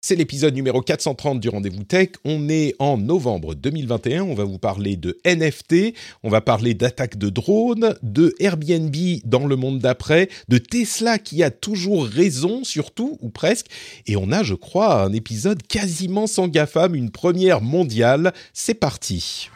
C'est l'épisode numéro 430 du Rendez-vous Tech. On est en novembre 2021. On va vous parler de NFT, on va parler d'attaques de drones, de Airbnb dans le monde d'après, de Tesla qui a toujours raison, surtout ou presque. Et on a, je crois, un épisode quasiment sans GAFAM, une première mondiale. C'est parti.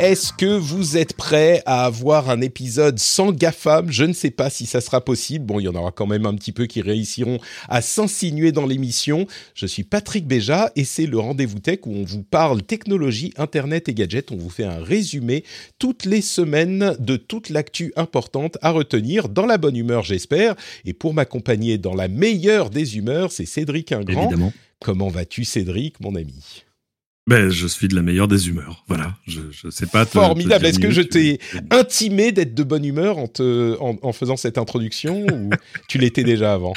Est-ce que vous êtes prêts à avoir un épisode sans GAFAM? Je ne sais pas si ça sera possible. Bon, il y en aura quand même un petit peu qui réussiront à s'insinuer dans l'émission. Je suis Patrick Béja et c'est le Rendez-vous Tech où on vous parle technologie, Internet et gadgets. On vous fait un résumé toutes les semaines de toute l'actu importante à retenir dans la bonne humeur, j'espère. Et pour m'accompagner dans la meilleure des humeurs, c'est Cédric Ingrand. Évidemment. Comment vas-tu, Cédric, mon ami? Ben, je suis de la meilleure des humeurs. Voilà. Je, je sais pas. Te, Formidable. Est-ce que je t'ai intimé d'être de bonne humeur en, te, en, en faisant cette introduction ou tu l'étais déjà avant?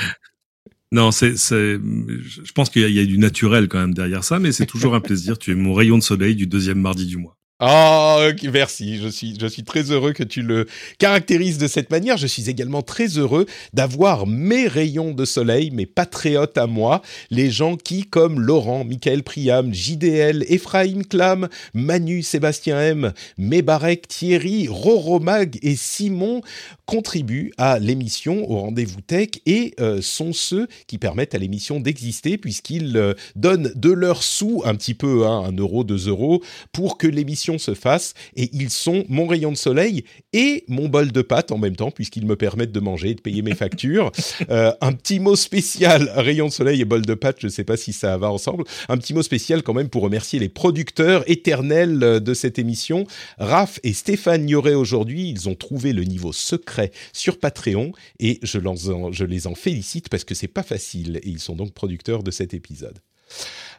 Non, c'est, c'est, je pense qu'il y, y, a du naturel quand même derrière ça, mais c'est toujours un plaisir. Tu es mon rayon de soleil du deuxième mardi du mois. Ah, oh, merci. Je suis, très heureux que tu le caractérises de cette manière. Je suis également très heureux d'avoir mes rayons de soleil, mes patriotes à moi, les gens qui, comme Laurent, Michael Priam, JDL, Ephraim Clam, Manu, Sébastien M, Mébarek, Thierry, Roro Mag et Simon, contribuent à l'émission, au rendez-vous tech, et euh, sont ceux qui permettent à l'émission d'exister, puisqu'ils euh, donnent de leurs sous, un petit peu, hein, un euro, deux euros, pour que l'émission se fasse et ils sont mon rayon de soleil et mon bol de pâtes en même temps puisqu'ils me permettent de manger et de payer mes factures. euh, un petit mot spécial, rayon de soleil et bol de pâtes, je ne sais pas si ça va ensemble. Un petit mot spécial quand même pour remercier les producteurs éternels de cette émission, Raph et Stéphane Yoret aujourd'hui. Ils ont trouvé le niveau secret sur Patreon et je, les en félicite parce que c'est pas facile et ils sont donc producteurs de cet épisode.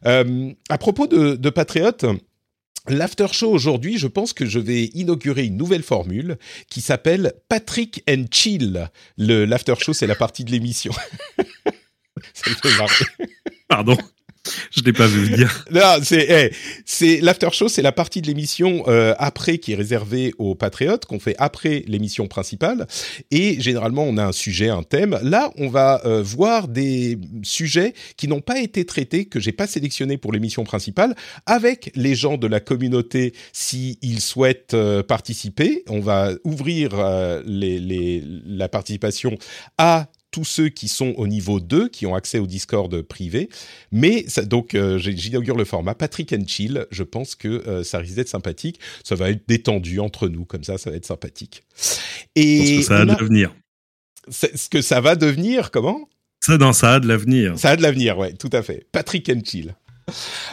Euh, à propos de, de Patriote, L'after show aujourd'hui, je pense que je vais inaugurer une nouvelle formule qui s'appelle Patrick and Chill. L'after show, c'est la partie de l'émission. Ça me fait marrer. Pardon. Je n'ai pas vu venir. Non, c'est hey, c'est l'after show, c'est la partie de l'émission euh, après qui est réservée aux patriotes qu'on fait après l'émission principale. Et généralement, on a un sujet, un thème. Là, on va euh, voir des sujets qui n'ont pas été traités, que j'ai pas sélectionnés pour l'émission principale, avec les gens de la communauté s'ils ils souhaitent euh, participer. On va ouvrir euh, les, les, la participation à tous ceux qui sont au niveau 2, qui ont accès au Discord privé. Mais ça, donc, euh, j'inaugure le format Patrick and Chill. Je pense que euh, ça risque d'être sympathique. Ça va être détendu entre nous, comme ça, ça va être sympathique. Et ça a de l'avenir. Ce que ça va devenir, comment? Ça, non, ça a de l'avenir. Ça a de l'avenir, ouais, tout à fait. Patrick and Chill.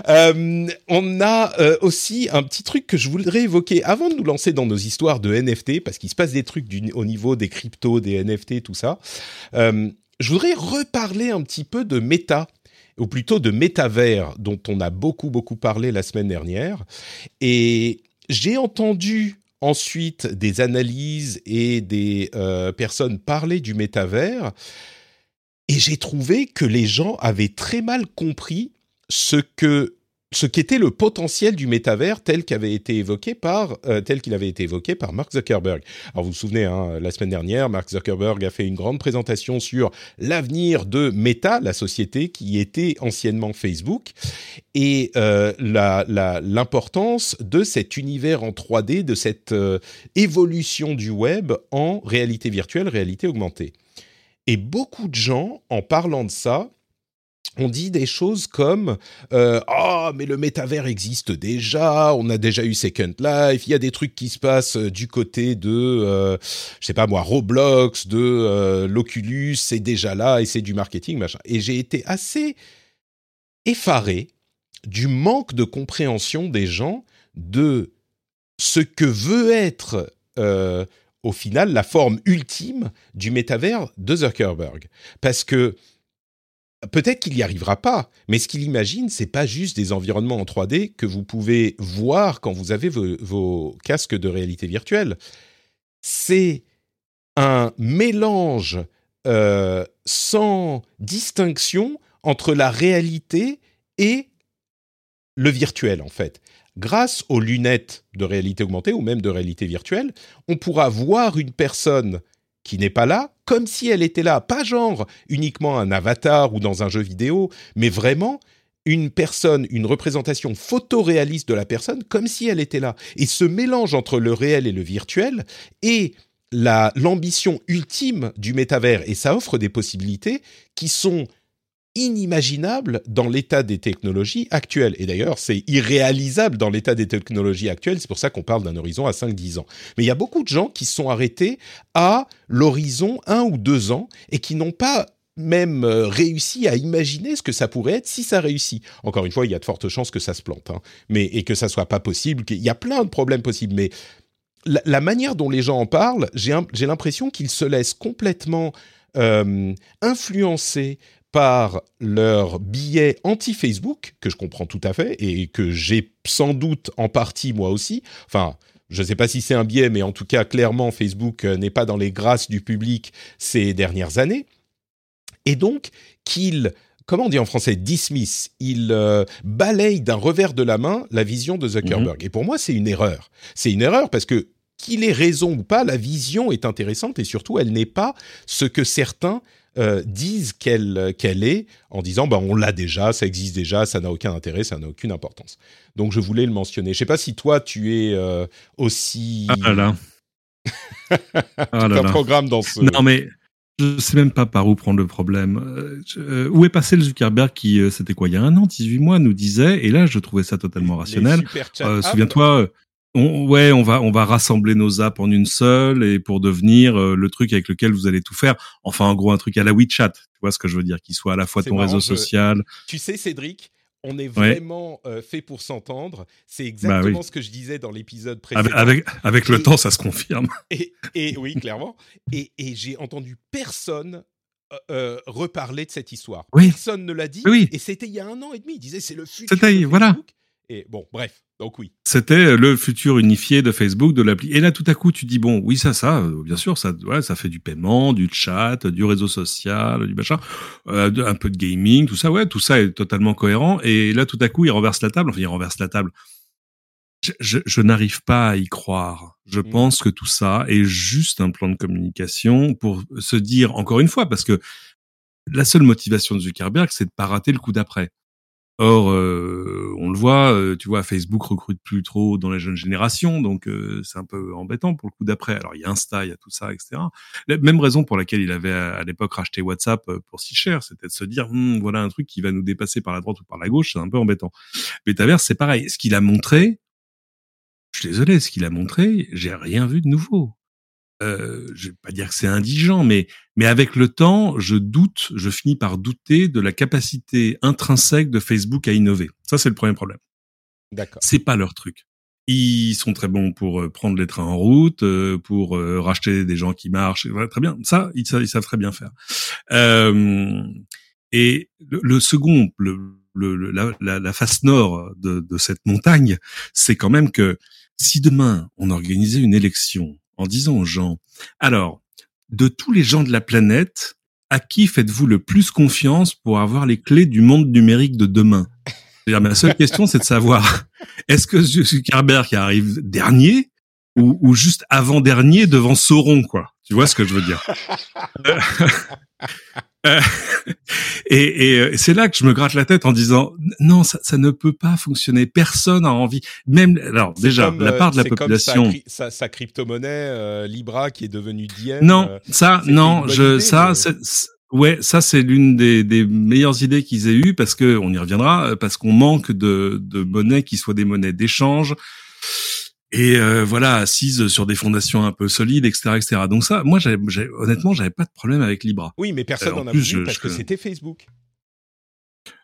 Euh, on a euh, aussi un petit truc que je voudrais évoquer avant de nous lancer dans nos histoires de NFT, parce qu'il se passe des trucs au niveau des cryptos, des NFT, tout ça. Euh, je voudrais reparler un petit peu de méta ou plutôt de métavers, dont on a beaucoup beaucoup parlé la semaine dernière. Et j'ai entendu ensuite des analyses et des personnes parler du métavers. Et j'ai trouvé que les gens avaient très mal compris ce que ce qu'était le potentiel du métavers tel qu'avait été évoqué par euh, tel qu'il avait été évoqué par Mark Zuckerberg. Alors vous vous souvenez, hein, la semaine dernière, Mark Zuckerberg a fait une grande présentation sur l'avenir de Meta, la société qui était anciennement Facebook, et euh, l'importance de cet univers en 3D, de cette euh, évolution du web en réalité virtuelle, réalité augmentée. Et beaucoup de gens, en parlant de ça, on dit des choses comme euh, ah mais le métavers existe déjà, on a déjà eu Second Life, il y a des trucs qui se passent euh, du côté de euh, je sais pas moi Roblox, de euh, l'Oculus, c'est déjà là et c'est du marketing machin. Et j'ai été assez effaré du manque de compréhension des gens de ce que veut être au final la forme ultime du métavers de Zuckerberg parce que Peut-être qu'il n'y arrivera pas, mais ce qu'il imagine, c'est pas juste des environnements en 3D que vous pouvez voir quand vous avez vos, casques de réalité virtuelle. C'est un mélange euh, sans distinction entre la réalité et le virtuel, en fait. grâce aux lunettes de réalité augmentée ou même de réalité virtuelle, on pourra voir une personne qui n'est pas là, comme si elle était là, pas genre uniquement un avatar ou dans un jeu vidéo, mais vraiment une personne, une représentation photoréaliste de la personne, comme si elle était là. Et ce mélange entre le réel et le virtuel est l'ambition ultime du métavers, et ça offre des possibilités qui sont inimaginable dans l'état des technologies actuelles. Et d'ailleurs, c'est irréalisable dans l'état des technologies actuelles. C'est pour ça qu'on parle d'un horizon à 5-10 ans. Mais il y a beaucoup de gens qui sont arrêtés à l'horizon 1 ou 2 ans et qui n'ont pas même euh, réussi à imaginer ce que ça pourrait être si ça réussit. Encore une fois, il y a de fortes chances que ça se plante, hein, mais et que ça soit pas possible. Il y a plein de problèmes possibles, mais la, manière dont les gens en parlent, j'ai l'impression qu'ils se laissent complètement euh, influencer par leur billet anti-Facebook, que je comprends tout à fait, et que j'ai sans doute en partie moi aussi. Enfin, je ne sais pas si c'est un biais, mais en tout cas, clairement, Facebook euh, n'est pas dans les grâces du public ces dernières années. Et donc, qu'il, comment on dit en français, dismiss, il euh, balaye d'un revers de la main la vision de Zuckerberg. Mhm. Et pour moi, c'est une erreur. C'est une erreur parce que qu'il ait raison ou pas, la vision est intéressante et surtout, elle n'est pas ce que certains euh, disent qu'elle qu'elle est en disant bah on l'a déjà, ça existe déjà, ça n'a aucun intérêt, ça n'a aucune importance. Donc je voulais le mentionner. Je sais pas si toi tu es euh, aussi ah là ah là. un programme dans ce Non mais je sais même pas par où prendre le problème. Euh, où est passé le Zuckerberg qui, c'était quoi, il y a un an, 18 mois, nous disait, et là je trouvais ça totalement rationnel. Souviens-toi, on, ouais, on va on va rassembler nos apps en une seule et pour devenir euh, le truc avec lequel vous allez tout faire. Enfin, en gros, un truc à la WeChat. Tu vois ce que je veux dire, qui soit à la fois ton réseau social. Tu sais, Cédric, on est vraiment euh, fait pour s'entendre. C'est bah exactement ce que je disais dans l'épisode précédent. Avec, avec, le temps, ça se confirme. Et, et oui, clairement. Et, et j'ai entendu personne euh, reparler de cette histoire. Personne ne l'a dit. Oui. Et c'était il y a un an et demi. Il disait c'est le futur. Facebook. voilà. Et bon, bref. Donc oui. C'était le futur unifié de Facebook, de l'appli. Et là, tout à coup, tu dis bon, oui, ça, ça, euh, bien sûr, ça, ouais, ça fait du paiement, du chat, du réseau social, du machin, euh, un peu de gaming, tout ça, ouais, tout ça est totalement cohérent. Et là, tout à coup, il renverse la table. Enfin, il renverse la table. Je, je, n'arrive pas à y croire. Je mm. pense que tout ça est juste un plan de communication pour se dire encore une fois, parce que la seule motivation de Zuckerberg, c'est de pas rater le coup d'après. Or, euh, on le voit, euh, tu vois, Facebook recrute plus trop dans les jeunes générations, donc euh, c'est un peu embêtant pour le coup d'après. Alors, il y a Insta, il y a tout ça, etc. La même raison pour laquelle il avait à, l'époque racheté WhatsApp pour si cher, c'était de se dire, hm, voilà un truc qui va nous dépasser par la droite ou par la gauche, c'est un peu embêtant. Metaverse, c'est pareil. Ce qu'il a montré, je suis désolé, ce qu'il a montré, j'ai rien vu de nouveau euh, je vais pas dire que c'est indigent, mais mais avec le temps, je doute, je finis par douter de la capacité intrinsèque de Facebook à innover. Ça, c'est le premier problème. D'accord. C'est pas leur truc. Ils sont très bons pour euh, prendre les trains en route, euh, pour euh, racheter des gens qui marchent. très bien. Ça, ils, ils, savent très bien faire. et le, second, le, le, la, la, face nord de, de cette montagne, c'est quand même que si demain on organisait une élection en disant aux gens, alors, de tous les gens de la planète, à qui faites-vous le plus confiance pour avoir les clés du monde numérique de demain? Ma seule question, c'est de savoir, est-ce que Zuckerberg arrive dernier ou, ou juste avant-dernier devant Sauron, quoi? Tu vois ce que je veux dire? Euh, et, et c'est là que je me gratte la tête en disant non, ça, ça ne peut pas fonctionner. Personne a envie. Même alors déjà la part de la population. Comme sa, sa, crypto-monnaie euh, Libra qui est devenue Diem. Non, euh, ça, non, je ça, ouais, ça c'est l'une des, des meilleures idées qu'ils aient eues parce que on y reviendra parce qu'on manque de, de monnaies qui soient des monnaies d'échange et euh, voilà assise sur des fondations un peu solides, etc., etc. Donc ça, moi, j'avais, honnêtement, j'avais pas de problème avec Libra. Oui, mais personne n'en a voulu parce que c'était Facebook.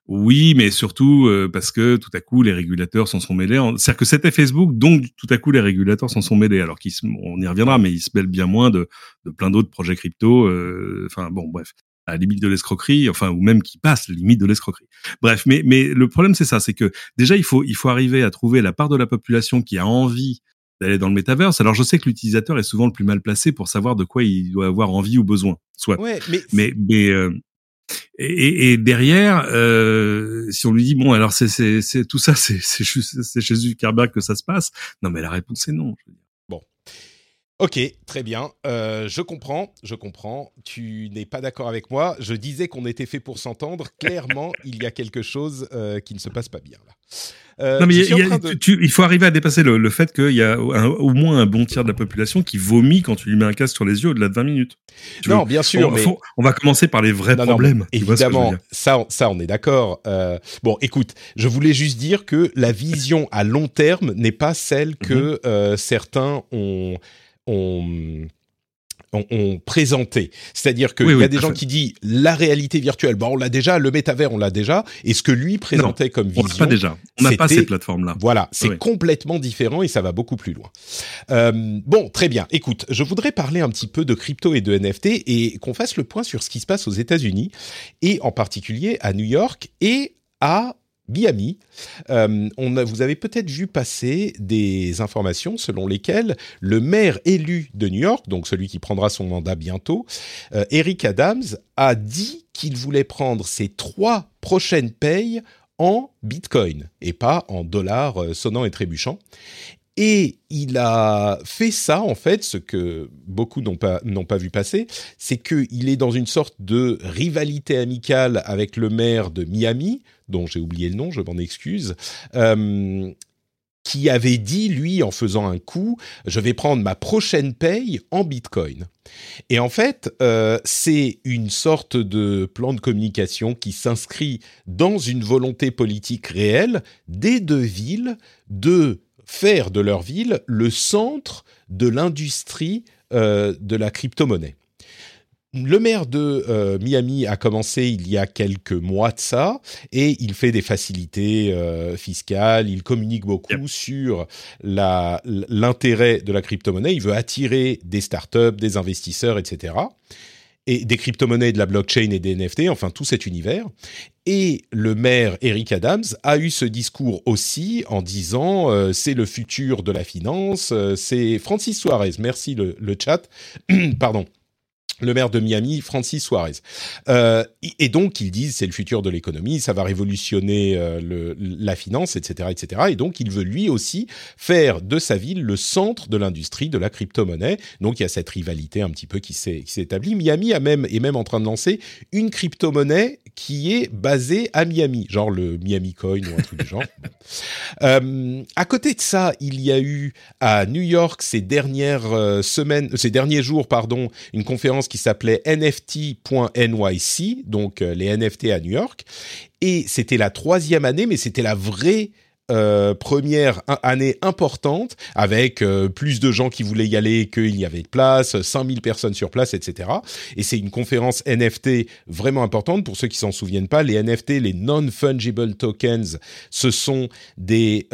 Oui, mais surtout euh, parce que tout à coup les régulateurs s'en sont mêlés. C'est-à-dire que c'était Facebook, donc tout à coup les régulateurs s'en sont mêlés. Alors qu'ils, on y reviendra, mais ils se mêlent bien moins de, de plein d'autres projets crypto. Euh, enfin bon, bref à la limite de l'escroquerie, enfin ou même qui passe la limite de l'escroquerie. Bref, mais mais le problème c'est ça, c'est que déjà il faut il faut arriver à trouver la part de la population qui a envie d'aller dans le métaverse. Alors je sais que l'utilisateur est souvent le plus mal placé pour savoir de quoi il doit avoir envie ou besoin. Soit. Ouais, mais mais, mais euh, Et, et, derrière, euh, si on lui dit bon, alors c'est c'est tout ça, c'est c'est c'est chez Zuckerberg que ça se passe. Non, mais la réponse est non. Ok, très bien. Euh, je comprends, je comprends. Tu n'es pas d'accord avec moi. Je disais qu'on était fait pour s'entendre. Clairement, il y a quelque chose euh, qui ne se passe pas bien là. Euh, non, mais il faut arriver à dépasser le, fait qu'il y a au moins un bon tiers de la population qui vomit quand tu lui mets un casque sur les yeux au-delà de 20 minutes. non, bien sûr. On, mais... on, va commencer par les vrais problèmes. évidemment, ça, ça, on est d'accord. Euh, bon, écoute, je voulais juste dire que la vision à long terme n'est pas celle que mhm. certains ont ont, présenté. C'est-à-dire qu'il y a des gens qui disent la réalité virtuelle, bon, on l'a déjà, le métavers, on l'a déjà, et ce que lui présentait comme vision, on pas déjà. On n'a pas ces plateformes-là. Voilà, c'est complètement différent et ça va beaucoup plus loin. Euh, bon, très bien. Écoute, je voudrais parler un petit peu de crypto et de NFT et qu'on fasse le point sur ce qui se passe aux États-Unis et en particulier à New York et à Miami. Euh, on vous avez peut-être vu passer des informations selon lesquelles le maire élu de New York, donc celui qui prendra son mandat bientôt, euh, Eric Adams, a dit qu'il voulait prendre ses trois prochaines payes en Bitcoin et pas en dollars euh, sonnants et trébuchants. Et il a fait ça, en fait, ce que beaucoup n'ont pas, n'ont pas vu passer, c'est qu'il est dans une sorte de rivalité amicale avec le maire de Miami, dont j'ai oublié le nom, je m'en excuse, euh, qui avait dit, lui, en faisant un coup, je vais prendre ma prochaine paye en Bitcoin. Et en fait, euh, c'est une sorte de plan de communication qui s'inscrit dans une volonté politique réelle des deux villes de faire de leur ville le centre de l'industrie euh, de la crypto-monnaie. Le maire de euh, Miami a commencé il y a quelques mois de ça et il fait des facilités euh, fiscales, il communique beaucoup sur l'intérêt de la crypto-monnaie, il veut attirer des startups, des investisseurs, etc et des crypto-monnaies, de la blockchain et des NFT, enfin tout cet univers. Et le maire Eric Adams a eu ce discours aussi en disant euh, c'est le futur de la finance. Euh, c'est Francis Suarez, merci le, le chat, pardon le maire de Miami, Francis Suarez. Euh, et donc, ils disent c'est le futur de l'économie, ça va révolutionner euh, le, la finance, etc., etc. Et donc, il veut lui aussi faire de sa ville le centre de l'industrie de la crypto-monnaie. Donc, il y a cette rivalité un petit peu qui s'est établie. Miami a même, est même en train de lancer une crypto-monnaie qui est basée à Miami, genre le Miami Coin ou un truc du genre. Euh, à côté de ça, il y a eu à New York ces dernières semaines, ces derniers jours, pardon, une conférence qui s'appelait NFT.nyc, donc euh, les NFT à New York. Et c'était la troisième année, mais c'était la vraie euh, première année importante avec euh, plus de gens qui voulaient y aller qu'il y avait de place, 5000 personnes sur place, etc. Et c'est une conférence NFT vraiment importante. Pour ceux qui s'en souviennent pas, les NFT, les non-fungible tokens, ce sont des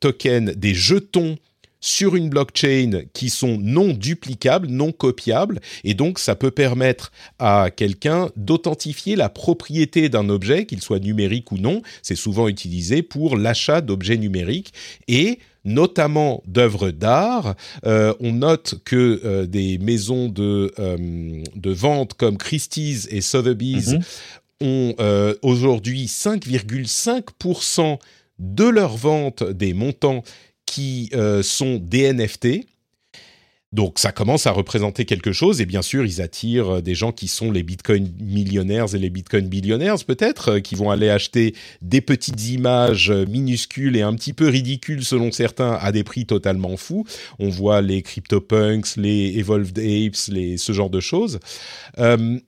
tokens, des jetons sur une blockchain qui sont non duplicables, non copiables, et donc ça peut permettre à quelqu'un d'authentifier la propriété d'un objet, qu'il soit numérique ou non. C'est souvent utilisé pour l'achat d'objets numériques et notamment d'œuvres d'art. Euh, on note que euh, des maisons de, euh, de vente comme Christie's et Sotheby's mhm. ont aujourd'hui 5,5% de leur vente des montants qui euh, sont des NFT. Donc ça commence à représenter quelque chose et bien sûr ils attirent euh, des gens qui sont les Bitcoin millionnaires et les Bitcoin billionnaires peut-être, euh, qui vont aller acheter des petites images minuscules et un petit peu ridicules selon certains à des prix totalement fous. On voit les CryptoPunks, les Evolved Apes, ce genre de choses. je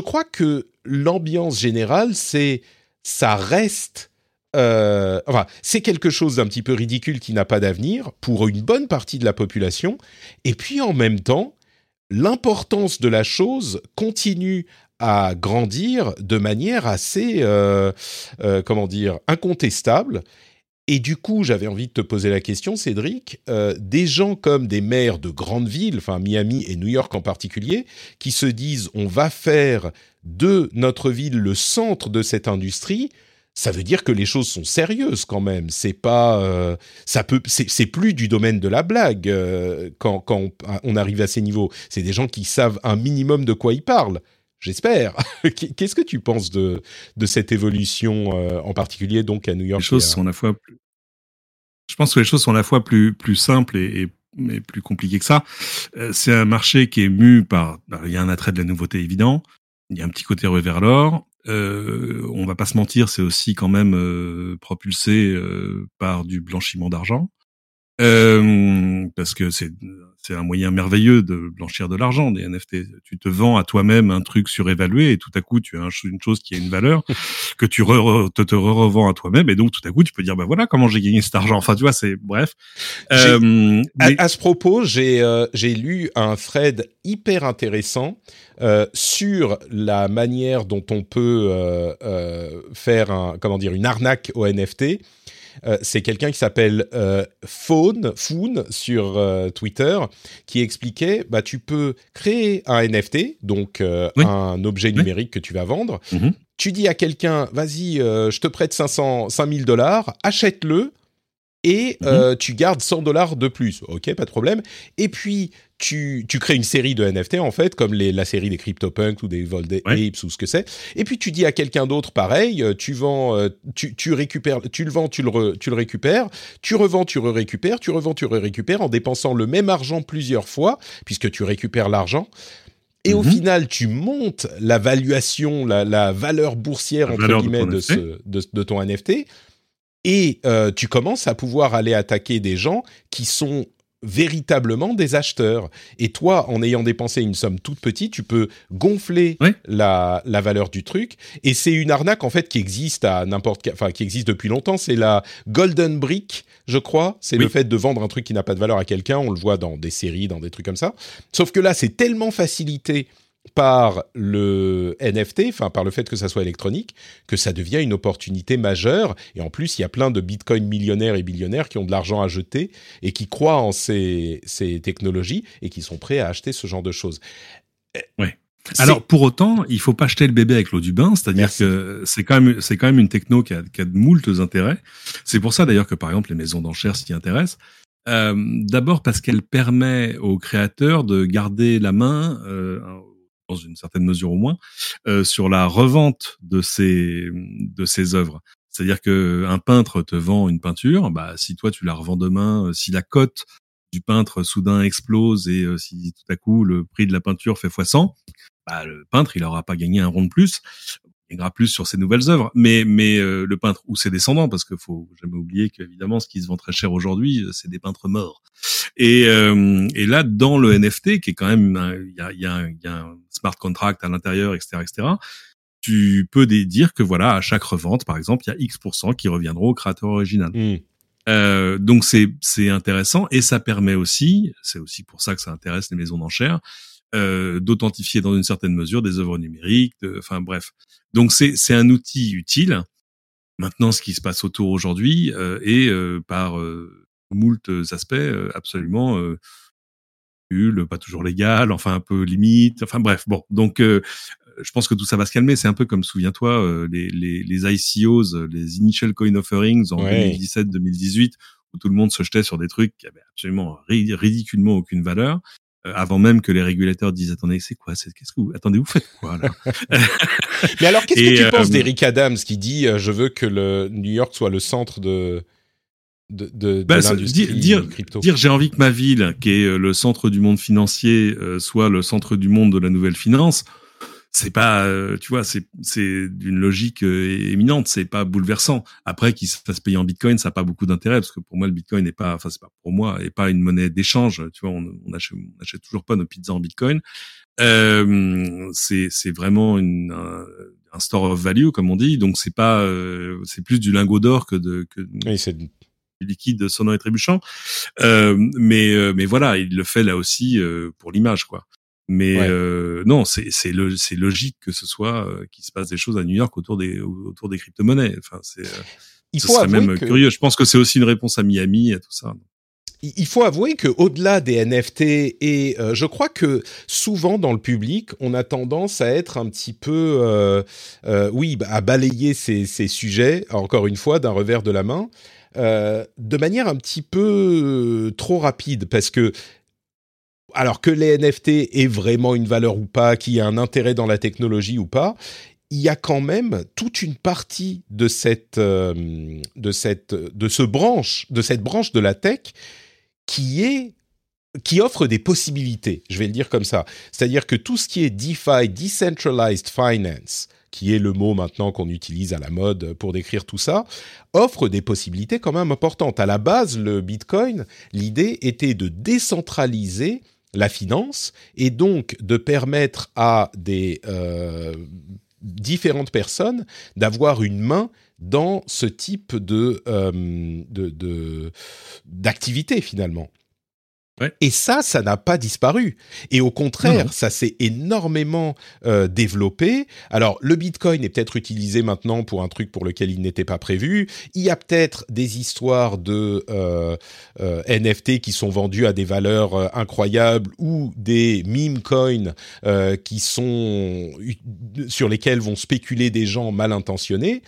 crois que l'ambiance générale c'est ça reste euh, c'est quelque chose d'un petit peu ridicule qui n'a pas d'avenir pour une bonne partie de la population. Et puis en même temps, l'importance de la chose continue à grandir de manière assez, euh, euh, comment dire, incontestable. Et du coup, j'avais envie de te poser la question, Cédric, des gens comme des maires de grandes villes, enfin Miami et New York en particulier, qui se disent on va faire de notre ville le centre de cette industrie, ça veut dire que les choses sont sérieuses quand même. C'est pas, euh, ça peut, c'est plus du domaine de la blague euh, quand, quand on, arrive à ces niveaux. C'est des gens qui savent un minimum de quoi ils parlent. J'espère. Qu'est-ce que tu penses de, de cette évolution, euh, en particulier donc à New York Les choses sont à la fois plus... Je pense que les choses sont à la fois plus, plus simples et, et plus compliquées que ça. C'est un marché qui est mu par... Il y a un attrait de la nouveauté évident. Il y a un petit côté revers l'or. Euh, on va pas se mentir, c'est aussi quand même euh, propulsé euh, par du blanchiment d'argent. Euh, parce que c'est c'est un moyen merveilleux de blanchir de l'argent des NFT. Tu te vends à toi-même un truc surévalué et tout à coup tu as une chose qui a une valeur que tu te, te revends à toi-même et donc tout à coup tu peux dire bah voilà comment j'ai gagné cet argent. Enfin tu vois c'est bref. Euh, à, à, ce propos j'ai euh, j'ai lu un thread hyper intéressant euh, sur la manière dont on peut faire un comment dire une arnaque au NFT euh, c'est quelqu'un qui s'appelle euh, Faune, Foon sur euh, Twitter, qui expliquait, bah, tu peux créer un NFT, donc euh, oui. un objet numérique que tu vas vendre. Mm -hmm. Tu dis à quelqu'un, vas-y, je te prête 500, 5000 dollars, achète-le et euh, tu gardes 100 dollars de plus. Ok, pas de problème. Et puis, tu, tu crées une série de NFT, en fait, comme les, la série des CryptoPunks ou des Vold ouais. Apes ou ce que c'est. Et puis, tu dis à quelqu'un d'autre, pareil, euh, tu vends, euh, tu, tu récupères, tu le vends, tu le, re, tu le récupères, tu revends, tu re-récupères, tu revends, tu re-récupères en dépensant le même argent plusieurs fois, puisque tu récupères l'argent. Et au final, tu montes la valuation, la, la valeur boursière, la entre valeur guillemets, de, de, ce, de, de ton NFT et euh, tu commences à pouvoir aller attaquer des gens qui sont véritablement des acheteurs. Et toi, en ayant dépensé une somme toute petite, tu peux gonfler oui. la, la valeur du truc. Et c'est une arnaque en fait qui existe à n'importe, enfin qui existe depuis longtemps. C'est la golden brick, je crois. C'est oui. le fait de vendre un truc qui n'a pas de valeur à quelqu'un. On le voit dans des séries, dans des trucs comme ça. Sauf que là, c'est tellement facilité par le NFT, enfin par le fait que ça soit électronique, que ça devient une opportunité majeure. Et en plus, il y a plein de Bitcoin millionnaires et billionnaires qui ont de l'argent à jeter et qui croient en ces, ces, technologies et qui sont prêts à acheter ce genre de choses. Oui. Alors pour autant, il faut pas jeter le bébé avec l'eau du bain, c'est-à-dire que c'est quand même c'est quand même une techno qui a, qui a de moultes intérêts. C'est pour ça d'ailleurs que par exemple les maisons d'enchères s'y intéressent. Euh, D'abord parce qu'elle permet aux créateurs de garder la main euh, dans une certaine mesure au moins, euh, sur la revente de ces de ces œuvres. C'est-à-dire que un peintre te vend une peinture, bah si toi tu la revends demain, euh, si la cote du peintre soudain explose et euh, si tout à coup le prix de la peinture fait x100, bah le peintre il aura pas gagné un rond de plus gagnera plus sur ses nouvelles œuvres, mais mais euh, le peintre ou ses descendants, parce qu'il faut jamais oublier qu'évidemment ce qui se vend très cher aujourd'hui, euh, c'est des peintres morts. Et euh, et là dans le NFT, qui est quand même il y a, y, a, y a un smart contract à l'intérieur, etc., etc. Tu peux dire que voilà à chaque revente, par exemple, il y a X qui reviendront au créateur original. Mmh. Euh, donc c'est c'est intéressant et ça permet aussi, c'est aussi pour ça que ça intéresse les maisons d'enchères, euh, d'authentifier dans une certaine mesure des œuvres numériques, de, enfin bref. Donc c'est c'est un outil utile. Maintenant, ce qui se passe autour aujourd'hui euh, est euh, par euh, moult aspects euh, absolument euh, pas toujours légal, enfin un peu limite, enfin bref. Bon, donc je pense que tout ça va se calmer. C'est un peu comme, souviens-toi, les, les, les ICOs, les Initial Coin Offerings en ouais. 2017-2018, où tout le monde se jetait sur des trucs qui avaient absolument ridiculement aucune valeur. Euh, avant même que les régulateurs disent attendez c'est quoi c'est qu'est-ce que vous attendez vous faites quoi là mais alors qu'est-ce que tu euh, penses d'Eric Adams qui dit euh, je veux que le New York soit le centre de de, de, bah, de l'industrie dire, crypto? Dire j'ai envie que ma ville, qui est le centre du monde financier, euh, soit le centre du monde de la nouvelle finance c'est pas, euh, tu vois, c'est c'est d'une logique euh, éminente, c'est pas bouleversant. Après, qu'il se fasse payer en Bitcoin, ça n'a pas beaucoup d'intérêt parce que pour moi, le Bitcoin n'est pas, enfin c'est pas pour moi, est pas une monnaie d'échange. Tu vois, on, on, achète, on achète toujours pas nos pizzas en Bitcoin. Euh, c'est c'est vraiment une, un, un, store of value comme on dit. Donc c'est pas, euh, c'est plus du lingot d'or que de que oui, c'est du liquide sonnant et trébuchant. Euh, mais mais voilà, il le fait là aussi pour l'image quoi. Mais ouais. euh, non, c'est logique que ce soit euh, qu'il se passe des choses à New York autour des autour des crypto-monnaies. Enfin, c'est euh, faut serait même que... curieux. Je pense que c'est aussi une réponse à Miami et tout ça. Il faut avouer que au-delà des NFT et euh, je crois que souvent dans le public, on a tendance à être un petit peu, oui, à balayer ces, ces, sujets encore une fois d'un revers de la main, de manière un petit peu trop rapide parce que alors que les NFT aient vraiment une valeur ou pas, qu'il y ait un intérêt dans la technologie ou pas, il y a quand même toute une partie de cette, euh, de cette, de ce branche, de cette branche de la tech qui est qui offre des possibilités, je vais le dire comme ça. C'est-à-dire que tout ce qui est DeFi, Decentralized Finance, qui est le mot maintenant qu'on utilise à la mode pour décrire tout ça, offre des possibilités quand même importantes. À la base, le Bitcoin, l'idée était de décentraliser la finance et donc de permettre à des euh, différentes personnes d'avoir une main dans ce type de euh, d'activité finalement. Et ça, ça n'a pas disparu. Et au contraire, ça s'est énormément euh, développé. Alors, le Bitcoin est peut-être utilisé maintenant pour un truc pour lequel il n'était pas prévu. Il y a peut-être des histoires de euh, euh, NFT qui sont vendus à des valeurs incroyables ou des meme coins qui sont sur lesquels vont spéculer des gens mal intentionnés.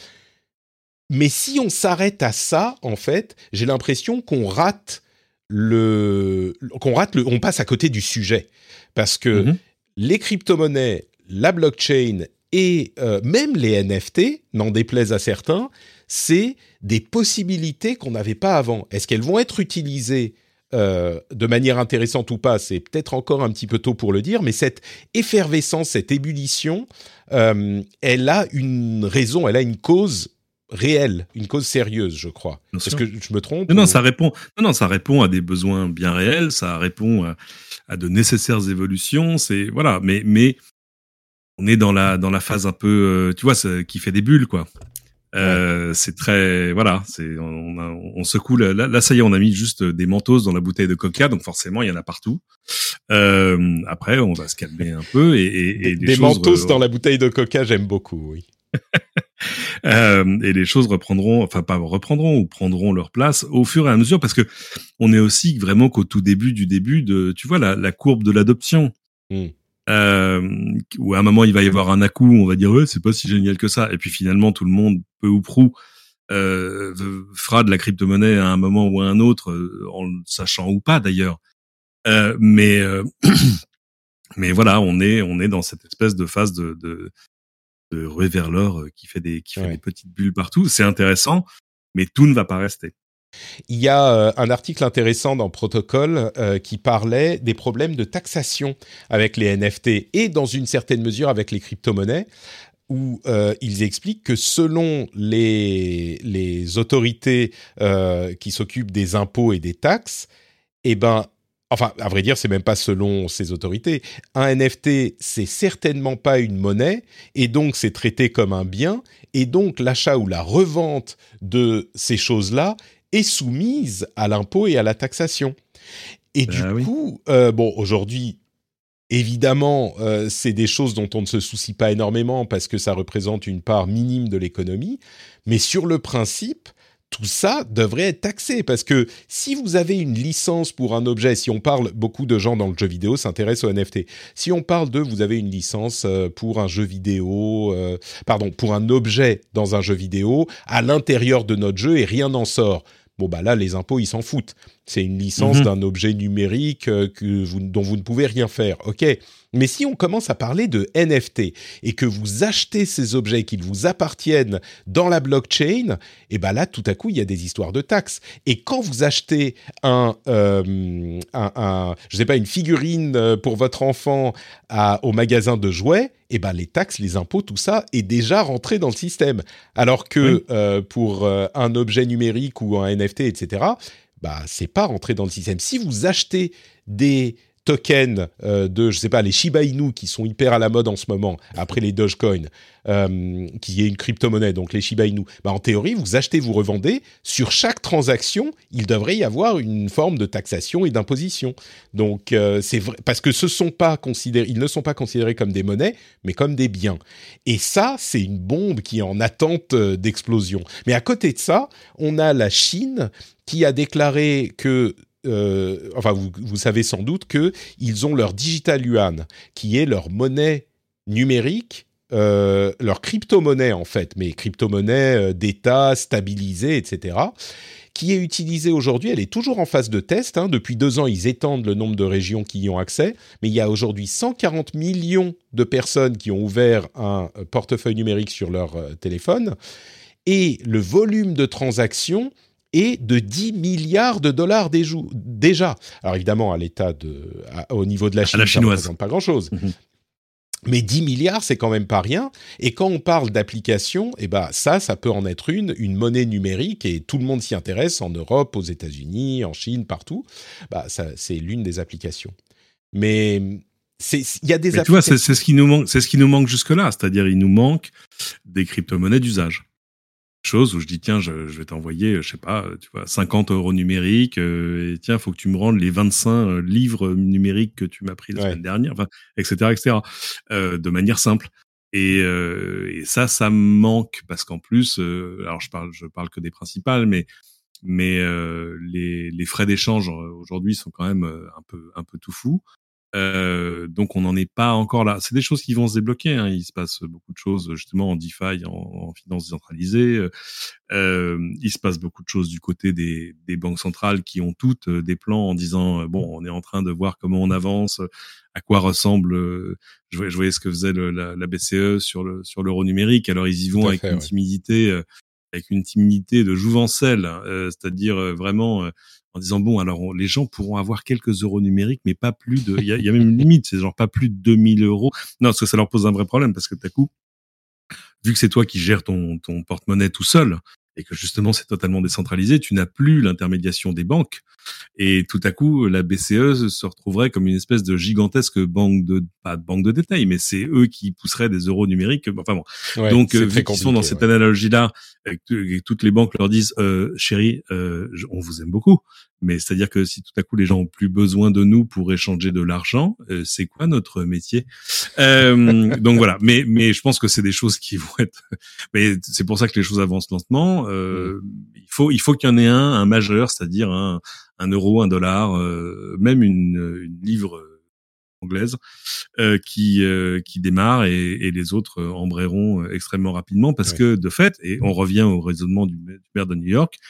Mais si on s'arrête à ça, en fait, j'ai l'impression qu'on rate le qu'on rate le, on passe à côté du sujet parce que mhm. les crypto-monnaies, la blockchain et euh, même les NFT, n'en déplaise à certains, c'est des possibilités qu'on n'avait pas avant. Est-ce qu'elles vont être utilisées euh, de manière intéressante ou pas, c'est peut-être encore un petit peu tôt pour le dire, mais cette effervescence, cette ébullition, euh, elle a une raison, elle a une cause réelle, une cause sérieuse, je crois. Est-ce que je me trompe non, ça répond. Non, non, ça répond à des besoins bien réels. Ça répond à, de nécessaires évolutions. C'est voilà, mais mais on est dans la dans la phase un peu, euh, tu vois, qui fait des bulles, quoi. Euh, c'est très voilà, c'est on, on, secoue là, là, ça y est, on a mis juste des mentos dans la bouteille de Coca, donc forcément il y en a partout. Euh, après, on va se calmer un peu et, et, et des, des mentos dans la bouteille de Coca, j'aime beaucoup, oui. Euh, et les choses reprendront, enfin pas reprendront ou prendront leur place au fur et à mesure, parce que on est aussi vraiment qu'au tout début du début de, tu vois, la, la courbe de l'adoption. Mm. Euh, où à un moment il va y avoir un à-coup, on va dire ouais c'est pas si génial que ça, et puis finalement tout le monde peu ou prou euh, fera de la crypto-monnaie à un moment ou à un autre, en le sachant ou pas d'ailleurs. Euh, mais mais voilà, on est on est dans cette espèce de phase de, de de vers l'or euh, qui fait des qui fait des petites bulles partout. C'est intéressant, mais tout ne va pas rester. Il y a euh, un article intéressant dans Protocol euh, qui parlait des problèmes de taxation avec les NFT et dans une certaine mesure avec les crypto-monnaies où ils expliquent que selon les, les autorités qui s'occupent des impôts et des taxes, eh ben, Enfin, à vrai dire, c'est même pas selon ces autorités. Un NFT, c'est certainement pas une monnaie, et donc c'est traité comme un bien, et donc l'achat ou la revente de ces choses-là est soumise à l'impôt et à la taxation. Et du bah coup, euh, bon, aujourd'hui, évidemment, euh, c'est des choses dont on ne se soucie pas énormément parce que ça représente une part minime de l'économie, mais sur le principe, tout ça devrait être taxé parce que si vous avez une licence pour un objet, si on parle, beaucoup de gens dans le jeu vidéo s'intéressent aux NFT. Si on parle de, vous avez une licence euh, pour un jeu vidéo, euh, pardon, pour un objet dans un jeu vidéo à l'intérieur de notre jeu et rien n'en sort. Bon bah là, les impôts, ils s'en foutent. C'est une licence mhm. d'un objet numérique euh, que vous, dont vous ne pouvez rien faire. Ok. Mais si on commence à parler de NFT et que vous achetez ces objets qu'ils vous appartiennent dans la blockchain, et eh ben là tout à coup il y a des histoires de taxes. Et quand vous achetez un, euh, un, je sais pas une figurine euh, pour votre enfant à, au magasin de jouets, et eh ben les taxes, les impôts, tout ça est déjà rentré dans le système. Alors que euh, pour un objet numérique ou un NFT, etc. Bah, c'est pas rentré dans le système. Si vous achetez des tokens euh, de, je sais pas, les Shiba Inu qui sont hyper à la mode en ce moment, après les Dogecoin, euh, qui est une crypto-monnaie, donc les Shiba Inu, bah, en théorie, vous achetez, vous revendez, sur chaque transaction, il devrait y avoir une forme de taxation et d'imposition. Donc, euh, c'est vrai, parce que ce sont pas considérés, ils ne sont pas considérés comme des monnaies, mais comme des biens. Et ça, c'est une bombe qui est en attente euh, d'explosion. Mais à côté de ça, on a la Chine qui a déclaré que euh, enfin, vous, savez sans doute que ils ont leur digital yuan, qui est leur monnaie numérique, euh, leur crypto-monnaie en fait, mais crypto-monnaie euh, d'État stabilisée, etc., qui est utilisée aujourd'hui. Elle est toujours en phase de test. Hein. Depuis deux ans, ils étendent le nombre de régions qui y ont accès, mais il y a aujourd'hui 140 millions de personnes qui ont ouvert un portefeuille numérique sur leur téléphone, et le volume de transactions est de 10 milliards de dollars déjà. Alors évidemment, à l'état de, au niveau de la Chine, ça ne représente pas grand-chose. Mhm. Mais 10 milliards, c'est quand même pas rien. Et quand on parle d'applications, eh ben ça, ça peut en être une, une monnaie numérique, et tout le monde s'y intéresse en Europe, aux États-Unis, en Chine, partout. Bah, ça, c'est l'une des applications. Mais il y a des. Mais tu vois, c'est ce qui nous manque. C'est ce qui nous manque jusque là, c'est-à-dire il nous manque des crypto-monnaies d'usage chose où je dis tiens je, vais t'envoyer je sais pas tu vois 50 euros numériques euh, et tiens faut que tu me rendes les 25 euh, livres numériques que tu m'as pris la semaine dernière enfin etc etc euh, de manière simple. Et, et, ça ça me manque parce qu'en plus alors je parle je parle que des principales mais mais les, les frais d'échange aujourd'hui sont quand même un peu un peu tout fous euh, donc on n'en est pas encore là. C'est des choses qui vont se débloquer. Hein. Il se passe beaucoup de choses justement en DeFi, en, en finance décentralisée. Euh, il se passe beaucoup de choses du côté des, des banques centrales qui ont toutes euh, des plans en disant euh, bon, on est en train de voir comment on avance, à quoi ressemble. je, voyais, je voyais ce que faisait le, la, la, BCE sur le sur l'euro numérique. Alors ils y vont avec une timidité avec une timidité de jouvencelle, hein, c'est-à-dire vraiment en disant bon alors les gens pourront avoir quelques euros numériques mais pas plus de il y a, même une limite c'est genre pas plus de 2000 euros. Non parce que ça leur pose un vrai problème parce que à coup vu que c'est toi qui gères ton, ton porte-monnaie tout seul et que justement c'est totalement décentralisé, tu n'as plus l'intermédiation des banques. Et tout à coup la BCE se retrouverait comme une espèce de gigantesque banque de pas de banque de détail, mais c'est eux qui pousseraient des euros numériques. Enfin bon, donc euh, vu qu'ils sont dans cette analogie là, et toutes les banques leur disent euh, chérie, euh, on vous aime beaucoup, mais c'est-à-dire que si tout à coup les gens ont plus besoin de nous pour échanger de l'argent, euh, c'est quoi notre métier? Euh, Donc voilà. Mais mais je pense que c'est des choses qui vont être. Mais c'est pour ça que les choses avancent lentement. Euh, il faut il faut qu'il y en ait un, un majeur, c'est-à-dire un, un euro, un dollar, euh, même une, une livre anglaise euh, qui qui démarre et, et, les autres embrayeront extrêmement rapidement parce que de fait et on revient au raisonnement du maire de New York euh,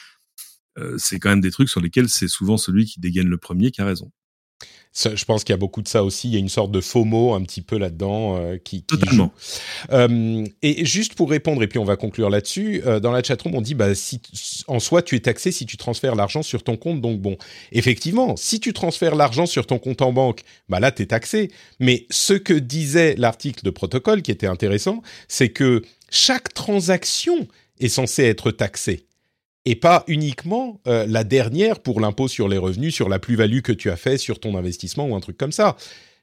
c'est quand même des trucs sur lesquels c'est souvent celui qui dégaine le premier qui a raison. je pense qu'il y a beaucoup de ça aussi. Il y a une sorte de FOMO un petit peu là-dedans euh, qui, qui, Totalement. Euh, et juste pour répondre, et puis on va conclure là-dessus, euh, dans la chatroom, on dit bah, si, en soi, tu es taxé si tu transfères l'argent sur ton compte. Donc bon, effectivement, si tu transfères l'argent sur ton compte en banque, bah là, tu es taxé. Mais ce que disait l'article de protocole, qui était intéressant, c'est que chaque transaction est censée être taxée et pas uniquement euh, la dernière pour l'impôt sur les revenus, sur la plus-value que tu as fait sur ton investissement ou un truc comme ça.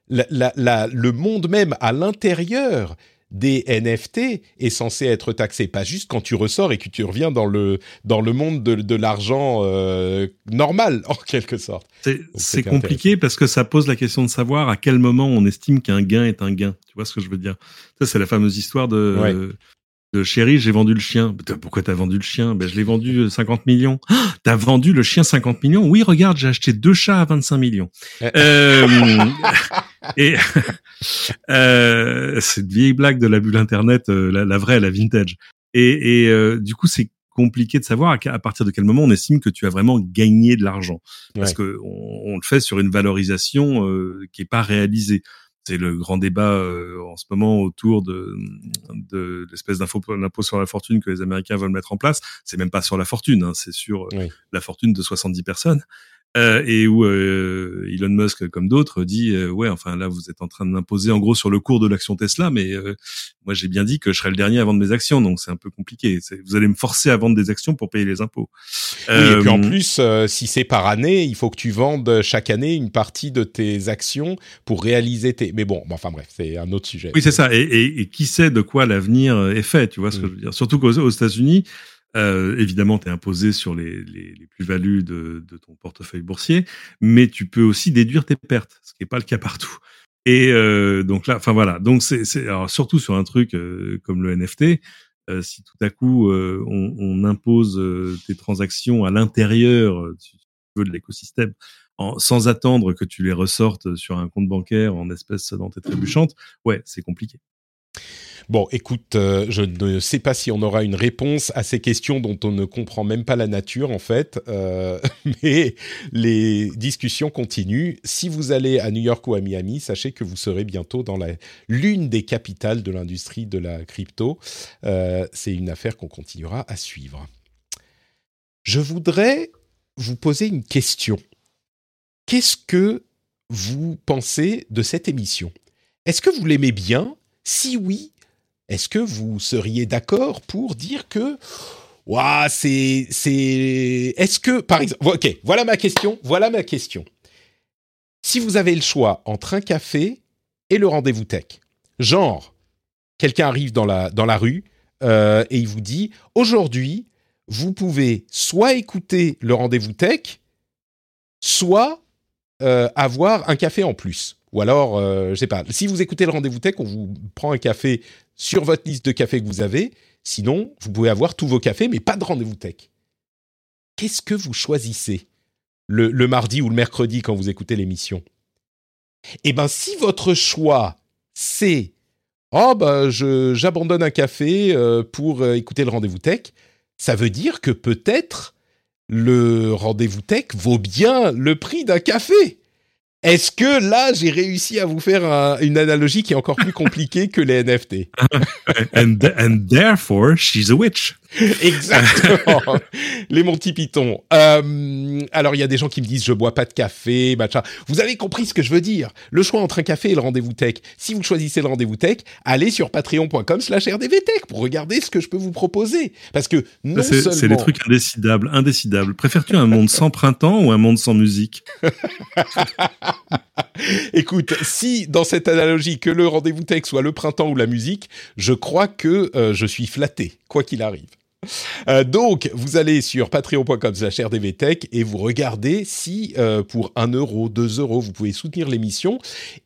le monde même à l'intérieur des NFT est censé être taxé, pas juste quand tu ressors et que tu reviens dans le dans le monde de, de l'argent euh, normal en quelque sorte. C'est compliqué parce que ça pose la question de savoir à quel moment on estime qu'un gain est un gain. Tu vois ce que je veux dire? Ça c'est la fameuse histoire de de chérie, j'ai vendu le chien. Pourquoi t'as vendu le chien? Ben je l'ai vendu 50 euh, millions. T'as vendu le chien 50 millions? Oui, regarde, j'ai acheté deux chats à 25 millions. Eh. euh, et euh, c'est une vieille blague de la bulle internet, euh, la, vraie, la vintage. Et, et du coup, c'est compliqué de savoir à, partir de quel moment on estime que tu as vraiment gagné de l'argent, parce que on, le fait sur une valorisation qui est pas réalisée c'est le grand débat euh, en ce moment autour de, de l'espèce d'impôt sur la fortune que les Américains veulent mettre en place. C'est même pas sur la fortune, hein, c'est sur la fortune de 70 personnes. Euh, et où euh, Elon Musk, comme d'autres, dit euh, ouais, enfin là, vous êtes en train de m'imposer en gros sur le cours de l'action Tesla, mais euh, moi j'ai bien dit que je serais le dernier à vendre mes actions, donc c'est un peu compliqué. Vous allez me forcer à vendre des actions pour payer les impôts. Oui, et puis en plus, si c'est par année, il faut que tu vendes chaque année une partie de tes actions pour réaliser tes. Mais bon, enfin bref, c'est un autre sujet. Oui, c'est ça. Et, et, et, qui sait de quoi l'avenir est fait Tu vois ce que mm. je veux dire Surtout qu'aux États-Unis, euh, évidemment, tu es imposé sur les, les, les plus-values de, de, ton portefeuille boursier, mais tu peux aussi déduire tes pertes, ce qui n'est pas le cas partout. Et euh, donc là, enfin voilà, donc c'est surtout sur un truc euh, comme le NFT, euh, si tout à coup euh, on, on, impose tes transactions à l'intérieur, de l'écosystème, sans attendre que tu les ressortes sur un compte bancaire en espèces dans tes trébuchantes, ouais, c'est compliqué. Bon, écoute, euh, je ne sais pas si on aura une réponse à ces questions dont on ne comprend même pas la nature en fait, euh, mais les discussions continuent. Si vous allez à New York ou à Miami, sachez que vous serez bientôt dans l'une des capitales de l'industrie de la crypto. Euh, c'est une affaire qu'on continuera à suivre. Je voudrais vous poser une question. Qu'est-ce que vous pensez de cette émission? Est-ce que vous l'aimez bien? Si oui, est-ce que vous seriez d'accord pour dire que Ouah, c'est est-ce que par exemple OK, voilà ma question, voilà ma question. Si vous avez le choix entre un café et le rendez-vous tech. Genre quelqu'un arrive dans la dans la rue euh, et il vous dit aujourd'hui, vous pouvez soit écouter le rendez-vous tech, soit euh, avoir un café en plus. Ou alors, euh, je sais pas, si vous écoutez le rendez-vous tech, on vous prend un café sur votre liste de cafés que vous avez. Sinon, vous pouvez avoir tous vos cafés, mais pas de rendez-vous tech. Qu'est-ce que vous choisissez le, mardi ou le mercredi quand vous écoutez l'émission? Eh bien, si votre choix, c'est « Oh, bah, j'abandonne un café euh, pour écouter le rendez-vous tech », ça veut dire que peut-être le rendez-vous tech vaut bien le prix d'un café. Est-ce que là, j'ai réussi à vous faire une analogie qui est encore plus compliquée que les NFT and, and therefore, she's a witch. Exactement. les Monty Python. Euh, alors, il y a des gens qui me disent je bois pas de café, machin. Vous avez compris ce que je veux dire. Le choix entre un café et le rendez-vous tech. Si vous choisissez le rendez-vous tech, allez sur patreon.com slash rdvtech pour regarder ce que je peux vous proposer. Parce que non seulement... C'est les trucs indécidables, indécidables. Préfères-tu un monde sans printemps ou un monde sans musique? Écoute, si dans cette analogie que le rendez-vous tech soit le printemps ou la musique, je crois que euh, je suis flatté, quoi qu'il arrive. Euh, donc, vous allez sur patreon.com rdvtech et vous regardez si euh, pour 1 euro, 2 euros, vous pouvez soutenir l'émission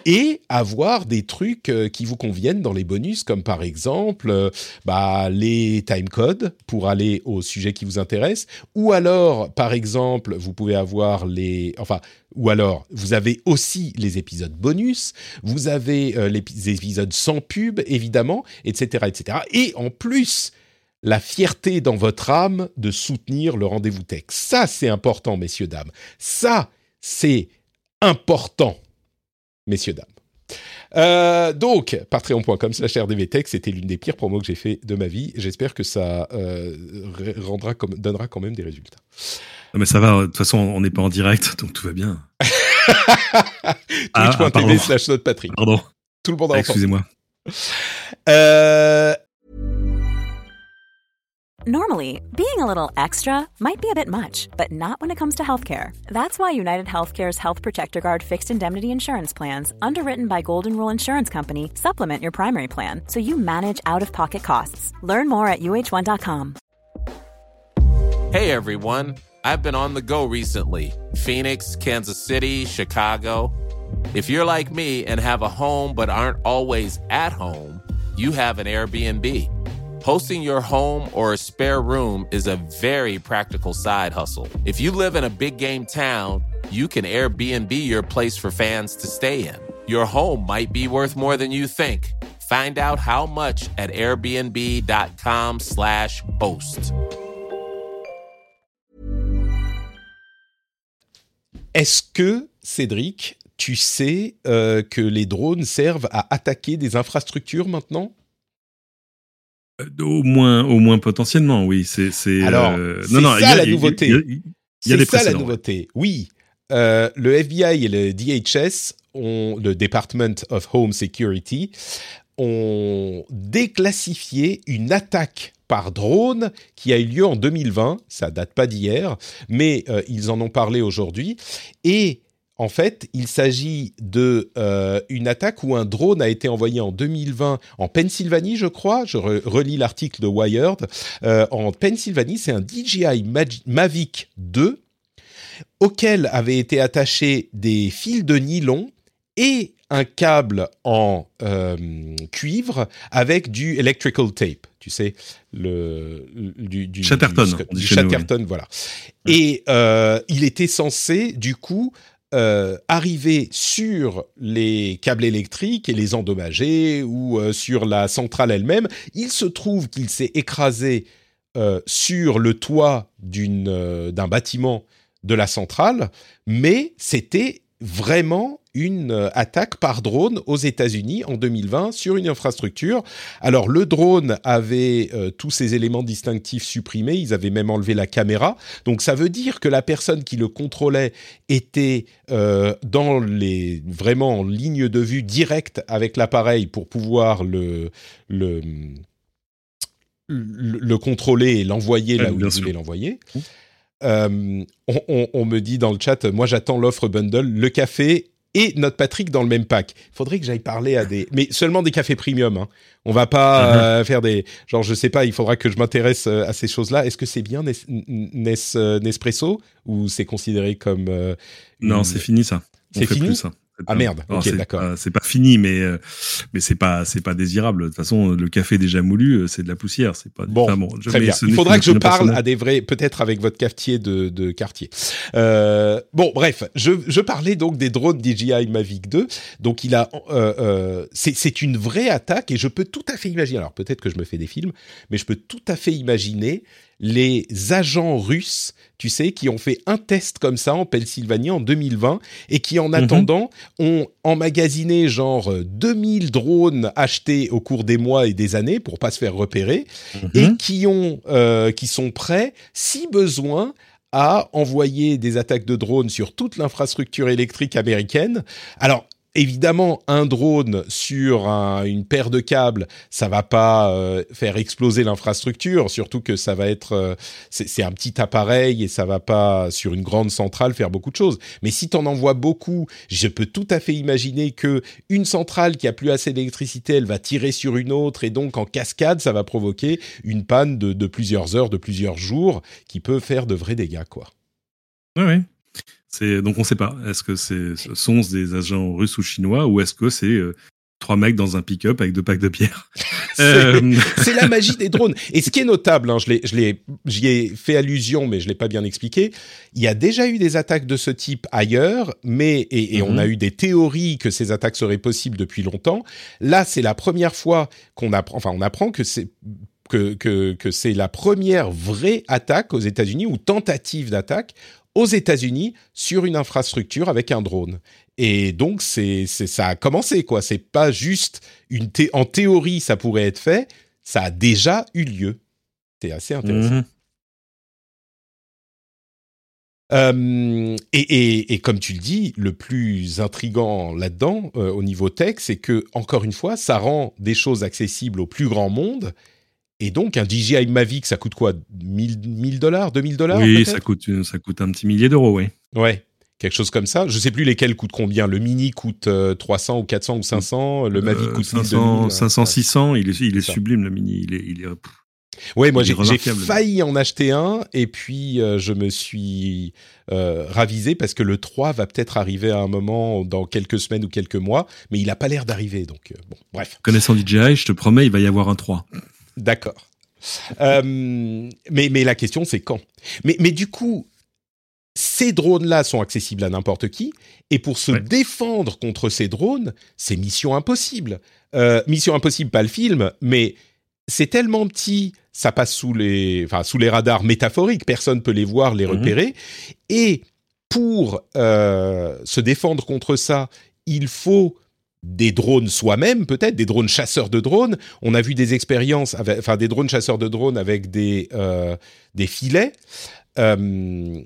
et avoir des trucs euh, qui vous conviennent dans les bonus, comme par exemple bah, les timecodes pour aller au sujet qui vous intéresse, ou alors, par exemple, vous pouvez avoir les... Enfin, ou alors, vous avez aussi les épisodes bonus, vous avez les épisodes sans pub, évidemment, etc., etc. Et en plus la fierté dans votre âme de soutenir le rendez-vous tech. Ça, c'est important, messieurs, dames. Ça, c'est important, messieurs, dames. Euh, donc, patreon.com slash rdvtech, c'était l'une des pires promos que j'ai fait de ma vie. J'espère que ça euh, rendra donnera quand même des résultats. mais ça va, de toute façon, on n'est pas en direct, donc tout va bien. Twitch.tv ah, slash notre Pardon. Tout le monde a Excusez-moi. Euh, Normally, being a little extra might be a bit much, but not when it comes to healthcare. That's why United Healthcare's Health Protector Guard fixed indemnity insurance plans, underwritten by Golden Rule Insurance Company, supplement your primary plan so you manage out of pocket costs. Learn more at uh1.com. Hey everyone, I've been on the go recently Phoenix, Kansas City, Chicago. If you're like me and have a home but aren't always at home, you have an Airbnb. Hosting your home or a spare room is a very practical side hustle. If you live in a big game town, you can Airbnb your place for fans to stay in. Your home might be worth more than you think. Find out how much at airbnb.com/slash host. Est-ce que, Cédric, tu sais euh, que les drones servent à attaquer des infrastructures maintenant? Au moins, au moins potentiellement, oui. C'est, c'est. Alors, euh, non, non, ça la nouveauté. C'est ça la nouveauté. Oui, euh, le FBI et le DHS, ont, le Department of Home Security, ont déclassifié une attaque par drone qui a eu lieu en 2020. Ça date pas d'hier, mais euh, ils en ont parlé aujourd'hui. Et en fait, il s'agit de euh, une attaque où un drone a été envoyé en 2020 en Pennsylvanie, je crois. Je relis l'article de Wired. Euh, en Pennsylvanie, c'est un DJI Mavic 2 auquel avaient été attachés des fils de nylon et un câble en euh, cuivre avec du electrical tape, tu sais, le du, du Chatterton, du, Chatterton, voilà. Et il était censé, du coup, euh, arriver sur les câbles électriques et les endommager ou euh, sur la centrale elle-même. Il se trouve qu'il s'est écrasé euh, sur le toit d'un bâtiment de la centrale, mais c'était vraiment une euh, attaque par drone aux États-Unis en 2020 sur une infrastructure. Alors le drone avait euh, tous ses éléments distinctifs supprimés, ils avaient même enlevé la caméra. Donc ça veut dire que la personne qui le contrôlait était euh, dans les vraiment en ligne de vue directe avec l'appareil pour pouvoir le le le, contrôler et l'envoyer là où il voulait l'envoyer. Euh, on, me dit dans le chat, moi j'attends l'offre bundle, le café et notre Patrick dans le même pack. Il faudrait que j'aille parler à des, mais seulement des cafés premium. Hein. On va pas uh-huh. euh, faire des, genre je sais pas. Il faudra que je m'intéresse euh, à ces choses-là. Est-ce que c'est bien Nespresso ou c'est considéré comme Non, c'est fini ça. C'est fini. ça. Ah merde. ok, d'accord. C'est pas fini, mais euh, mais c'est pas c'est pas désirable. De toute façon, le café déjà moulu, euh, c'est de la poussière. C'est pas bon. très bien. Il faudra que je parle à des vrais, peut-être avec votre cafetier de, de quartier. Euh, bon, bref, je, je parlais donc des drones DJI Mavic 2. Donc il a, euh, euh, c'est une vraie attaque et je peux tout à fait imaginer. Alors peut-être que je me fais des films, mais je peux tout à fait imaginer les agents russes, tu sais, qui ont fait un test comme ça en Pennsylvanie en 2020 et qui en mhm. attendant ont emmagasiné genre 2000 drones achetés au cours des mois et des années pour pas se faire repérer mhm. et qui ont euh, qui sont prêts si besoin à envoyer des attaques de drones sur toute l'infrastructure électrique américaine. Alors, Évidemment, un drone sur une paire de câbles, ça va pas euh, faire exploser l'infrastructure, surtout que ça va être, euh, c'est un petit appareil et ça va pas sur une grande centrale faire beaucoup de choses. Mais si tu en envoies beaucoup, je peux tout à fait imaginer que une centrale qui a plus assez d'électricité, elle va tirer sur une autre et donc en cascade, ça va provoquer une panne de, de plusieurs heures, de plusieurs jours, qui peut faire de vrais dégâts, quoi. Oui, oui donc on ne sait pas. Est-ce que c'est sont des agents russes ou chinois ou est-ce que c'est euh, trois mecs dans un pick-up avec deux packs de bière euh, C'est la magie des drones. Et ce qui est notable, hein, je j'y ai fait allusion, mais je l'ai pas bien expliqué. Il y a déjà eu des attaques de ce type ailleurs, mais et, on mhm. a eu des théories que ces attaques seraient possibles depuis longtemps. Là, c'est la première fois qu'on apprend, enfin, on apprend que c'est que, que, que c'est la première vraie attaque aux États-Unis ou tentative d'attaque aux États-Unis sur une infrastructure avec un drone. Et donc c'est ça a commencé quoi. C'est pas juste une en théorie ça pourrait être fait, ça a déjà eu lieu. C'est assez intéressant. Mhm. Euh, et, comme tu le dis, le plus intrigant là-dedans, euh, au niveau tech, c'est que encore une fois, ça rend des choses accessibles au plus grand monde et donc, un DJI Mavic, ça coûte quoi? 1000 dollars? 2000 dollars Oui, ça coûte, ça coûte un petit millier d'euros, oui. Ouais, quelque chose comme ça. Je sais plus lesquels coûtent combien. Le Mini coûte 300 euh, ou 400 ou 500. Le Mavic coûte 500, 500, 600. Il est, il est sublime, le Mini. Il est, il est... Ouais, moi j'ai failli en acheter un et puis euh, je me suis euh, ravisé parce que le 3 va peut-être arriver à un moment dans quelques semaines ou quelques mois, mais il n'a pas l'air d'arriver. Donc bon, bref. Connaissant DJI, je te promets, il va y avoir un 3. D'accord. Euh, mais, mais la question, c'est quand? Mais, mais du coup, ces drones-là sont accessibles à n'importe qui, et pour se défendre contre ces drones, c'est mission impossible. Euh, mission impossible, pas le film, mais c'est tellement petit, ça passe sous les, enfin, sous les radars métaphoriques, personne peut les voir, les mhm. repérer, et pour euh, se défendre contre ça, il faut des drones soi-même, peut-être des drones chasseurs de drones. On a vu des expériences, enfin des drones chasseurs de drones avec des euh, des filets. Euh,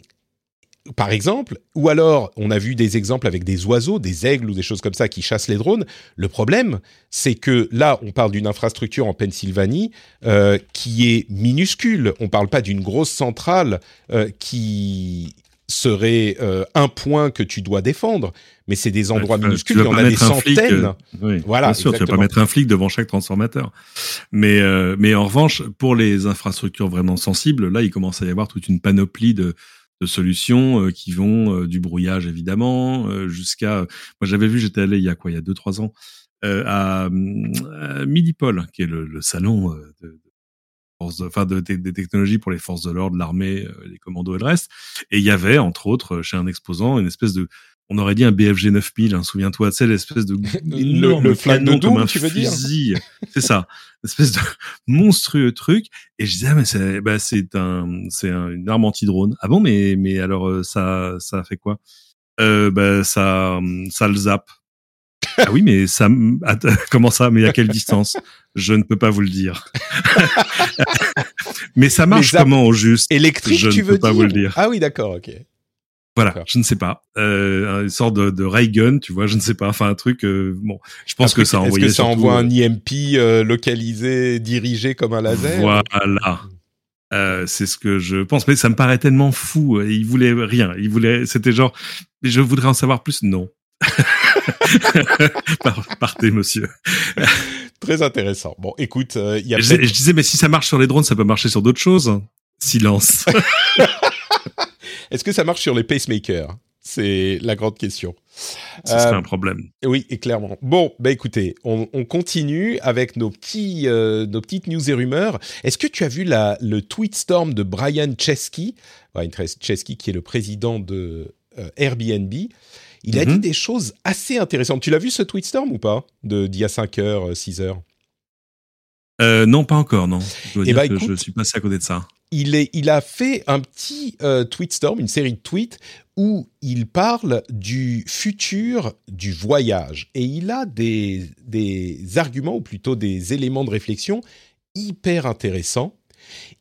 par exemple, ou alors on a vu des exemples avec des oiseaux, des aigles ou des choses comme ça qui chassent les drones. Le problème, c'est que là, on parle d'une infrastructure en Pennsylvanie euh, qui est minuscule. On ne parle pas d'une grosse centrale qui serait euh, un point que tu dois défendre, mais c'est des endroits minuscules, il y en a des centaines. Euh, voilà, bien sûr, tu vas pas mettre un flic devant chaque transformateur. Mais euh, mais en revanche, pour les infrastructures vraiment sensibles, là, il commence à y avoir toute une panoplie de de solutions qui vont du brouillage évidemment jusqu'à moi j'avais vu j'étais allé il y a quoi il y a deux trois ans à, Midipol qui est le, le salon de, enfin de, des technologies pour les forces de l'ordre, l'armée, euh, les commandos et le reste. Et il y avait, entre autres, chez un exposant, une espèce de, on aurait dit un BFG 9000, hein, souviens-toi, c'est l'espèce de le, le flingue de Doom, tu veux dire C'est ça, espèce de monstrueux truc. Et je disais, ah, mais c'est, bah, c'est un, c'est un, une arme anti-drone. Ah bon, mais, mais alors euh, ça, ça fait quoi? Euh, bah, ça, ça le zappe. Ah oui, mais ça, comment ça Mais à quelle distance? Je ne peux pas vous le dire. mais ça marche comment au juste? Électrique, je tu ne veux peux pas vous le dire? Ah oui, d'accord, ok. Voilà, je ne sais pas. Euh, une sorte de, de ray gun, tu vois, je ne sais pas. Enfin, un truc. Euh, bon, je pense que ça envoie. Est-ce que ça envoie un IMP euh, localisé, dirigé comme un laser Voilà. Euh, c'est ce que je pense, mais ça me paraît tellement fou. Il voulait rien. Il voulait. C'était genre. Je voudrais en savoir plus. Non. Partez, monsieur. Très intéressant. Bon, écoute, il y a. Je, je, disais, mais si ça marche sur les drones, ça peut marcher sur d'autres choses. Silence. Est-ce que ça marche sur les pacemakers? C'est la grande question. Ça serait un problème. Oui, et clairement. Bon, bah écoutez, on, continue avec nos petits, euh, nos petites news et rumeurs. Est-ce que tu as vu la, le tweet storm de Brian Chesky, Brian Chesky qui est le président de euh, Airbnb. Il a dit mhm. des choses assez intéressantes. Tu l'as vu ce tweet storm ou pas? De d'il y a 5 heures, 6 heures? Euh, non, pas encore, non. Je dois eh dire bah, que je suis passé à côté de ça il, est, il a fait un petit euh, tweet storm, une série de tweets où il parle du futur du voyage. Et il a des, des arguments, ou plutôt des éléments de réflexion hyper intéressants.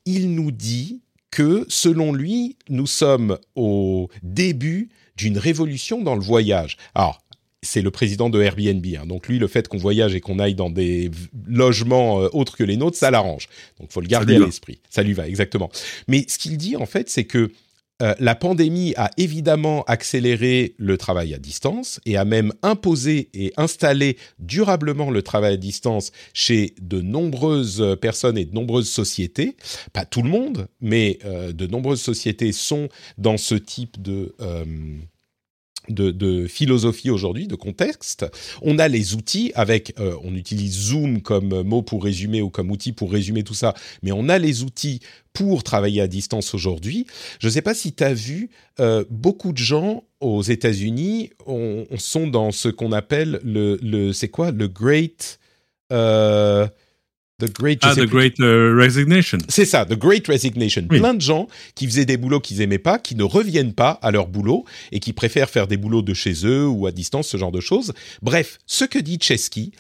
Il nous dit que, selon lui, nous sommes au début d'une révolution dans le voyage. Alors, c'est le président de Airbnb. Hein. Donc lui, le fait qu'on voyage et qu'on aille dans des logements euh, autres que les nôtres, ça l'arrange. Donc faut le garder à l'esprit. Ça lui va, exactement. Mais ce qu'il dit en fait, c'est que euh, la pandémie a évidemment accéléré le travail à distance et a même imposé et installé durablement le travail à distance chez de nombreuses personnes et de nombreuses sociétés. Pas tout le monde, mais euh, de nombreuses sociétés sont dans ce type de de, philosophie aujourd'hui, de contexte. On a les outils avec, euh, on utilise Zoom comme mot pour résumer ou comme outil pour résumer tout ça, mais on a les outils pour travailler à distance aujourd'hui. Je ne sais pas si tu as vu, euh, beaucoup de gens aux États-Unis on, sont dans ce qu'on appelle le, le c'est quoi, le Great... Euh, The Great, ah, The Great uh, Resignation. C'est ça, The Great Resignation. Plein de gens qui faisaient des boulots qu'ils aimaient pas, qui ne reviennent pas à leur boulot et qui préfèrent faire des boulots de chez eux ou à distance, ce genre de choses. Bref, ce que dit Chesky,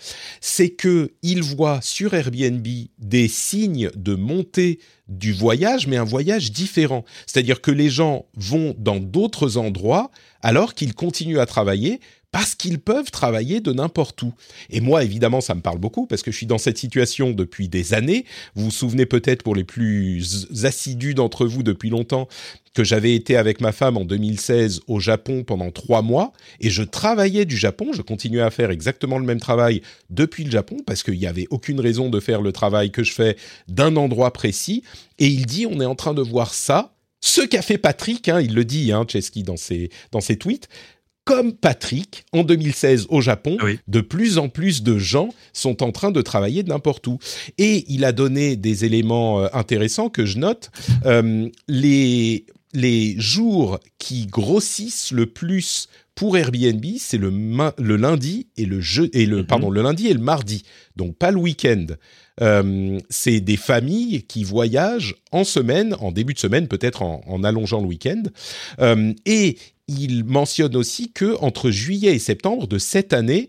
c'est que il voit sur Airbnb des signes de montée du voyage, mais un voyage différent. C'est-à-dire que les gens vont dans d'autres endroits alors qu'ils continuent à travailler parce qu'ils peuvent travailler de n'importe où. Et moi, évidemment, ça me parle beaucoup parce que je suis dans cette situation depuis des années. Vous vous souvenez peut-être pour les plus assidus d'entre vous depuis longtemps que j'avais été avec ma femme en 2016 au Japon pendant trois mois et je travaillais du Japon. Je continuais à faire exactement le même travail depuis le Japon parce qu'il n'y avait aucune raison de faire le travail que je fais d'un endroit précis. Et il dit, on est en train de voir ça ce qu'a fait Patrick, hein, il le dit, hein, Chesky, dans ses, dans ses tweets, comme Patrick, en 2016 au Japon, de plus en plus de gens sont en train de travailler de n'importe où. Et il a donné des éléments euh, intéressants que je note. Euh, les, les jours qui grossissent le plus pour Airbnb, c'est le, le lundi et le jeu et le mhm. pardon le lundi et le mardi, donc pas le week-end. Euh, c'est des familles qui voyagent en semaine, en début de semaine, peut-être en, en, allongeant le week-end. Euh, et il mentionne aussi que entre juillet et septembre de cette année,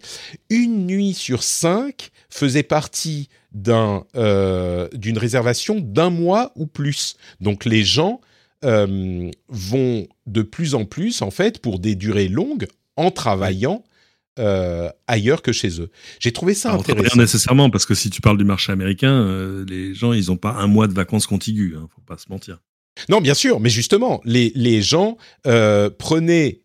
une nuit sur cinq faisait partie d'un euh, d'une réservation d'un mois ou plus. Donc les gens euh, vont de plus en plus en fait pour des durées longues en travaillant euh, ailleurs que chez eux. J'ai trouvé ça intéressant. Rien nécessairement parce que si tu parles du marché américain, les gens ils n'ont pas un mois de vacances contiguës, hein, faut pas se mentir. Non, bien sûr, mais justement, les, les gens euh, prenaient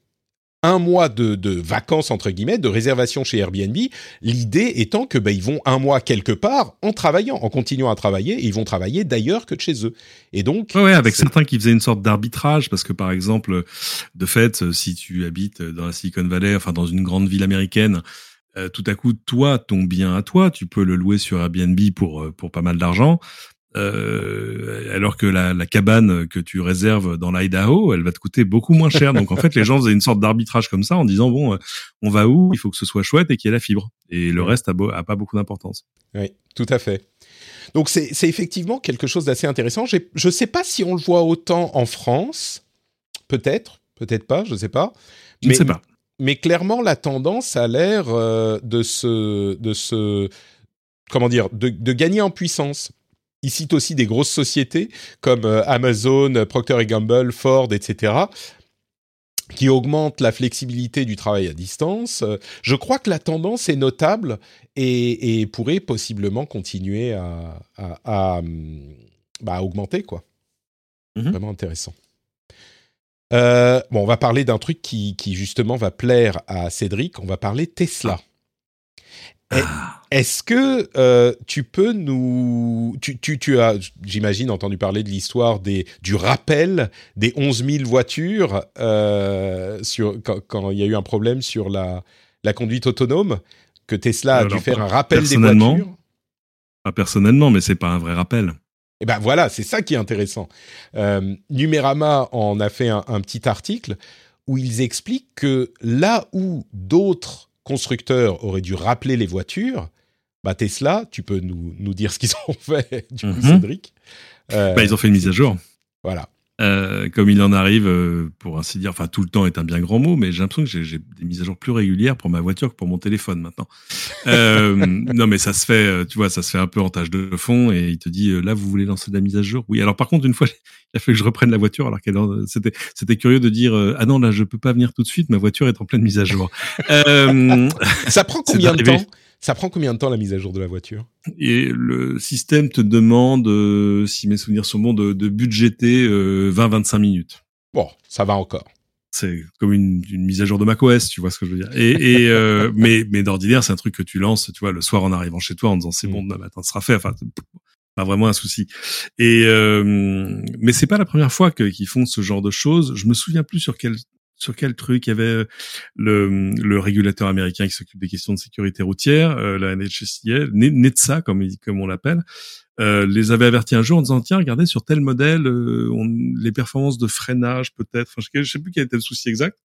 un mois de, de, vacances entre guillemets, de réservation chez Airbnb. L'idée étant que ben, ils vont un mois quelque part en travaillant, en continuant à travailler, et ils vont travailler d'ailleurs que de chez eux. Et donc, ouais, avec certains qui faisaient une sorte d'arbitrage, parce que par exemple, de fait, si tu habites dans la Silicon Valley, enfin dans une grande ville américaine, euh, tout à coup, toi, ton bien à toi, tu peux le louer sur Airbnb pour pour pas mal d'argent. Euh, alors que la, la, cabane que tu réserves dans l'Idaho, elle va te coûter beaucoup moins cher. Donc en fait, les gens faisaient une sorte d'arbitrage comme ça en disant bon, euh, on va où? Il faut que ce soit chouette et qu'il y ait la fibre. Et le reste a, a pas beaucoup d'importance. Oui, tout à fait. Donc c'est effectivement quelque chose d'assez intéressant. Je ne sais pas si on le voit autant en France, peut-être, peut-être pas, je ne sais pas. Je ne sais pas. Mais clairement, la tendance a l'air euh, de se, de se, comment dire, de, de gagner en puissance. Il cite aussi des grosses sociétés comme euh, Amazon, Procter Gamble, Ford, etc., qui augmentent la flexibilité du travail à distance. Je crois que la tendance est notable et, pourrait possiblement continuer à, à, bah, augmenter, quoi. Mhm. Vraiment intéressant. Euh, bon, on va parler d'un truc qui, qui, justement va plaire à Cédric. On va parler Tesla. Ah. Est-ce que euh, tu peux nous... Tu, tu, tu as, j'imagine, entendu parler de l'histoire des, du rappel des 11 000 voitures euh, sur, quand, il y a eu un problème sur la, la conduite autonome, que Tesla a dû faire un rappel des voitures? Pas personnellement, mais c'est pas un vrai rappel. Et eh ben voilà, c'est ça qui est intéressant. Euh, Numérama en a fait un, un petit article où ils expliquent que là où d'autres constructeurs auraient dû rappeler les voitures, bah Tesla, tu peux nous, nous dire ce qu'ils ont fait, du coup, mhm. Cédric bah, Ils ont fait une mise à jour. Voilà. Euh, comme il en arrive, euh, pour ainsi dire, enfin tout le temps est un bien grand mot, mais j'ai l'impression que j'ai des mises à jour plus régulières pour ma voiture que pour mon téléphone maintenant. Euh, non, mais ça se fait, tu vois, ça se fait un peu en tâche de fond et il te dit là vous voulez lancer de la mise à jour? Oui. Alors par contre une fois il a fallu que je reprenne la voiture alors qu'elle c'était c'était curieux de dire ah non là je peux pas venir tout de suite, ma voiture est en pleine mise à jour. ça prend combien de temps? Ça prend combien de temps la mise à jour de la voiture? Et le système te demande, euh, si mes souvenirs sont bons, de, de budgéter 20-25 euh, minutes. Bon, ça va encore. C'est comme une, une, mise à jour de macOS, tu vois ce que je veux dire. Et, et euh, mais mais d'ordinaire, c'est un truc que tu lances, tu vois, le soir en arrivant chez toi en disant c'est mm. bon, demain matin ce sera fait. Enfin, pas vraiment un souci. Et euh, mais c'est pas la première fois qu'ils font ce genre de choses. Je me souviens plus sur quel sur quel truc il y avait euh, le, le régulateur américain qui s'occupe des questions de sécurité routière, euh, la NHTSA, NETSA comme, comme on l'appelle, euh, les avait avertis un jour en disant tiens regardez sur tel modèle euh, on, les performances de freinage peut-être, enfin je, sais plus quel était le souci exact.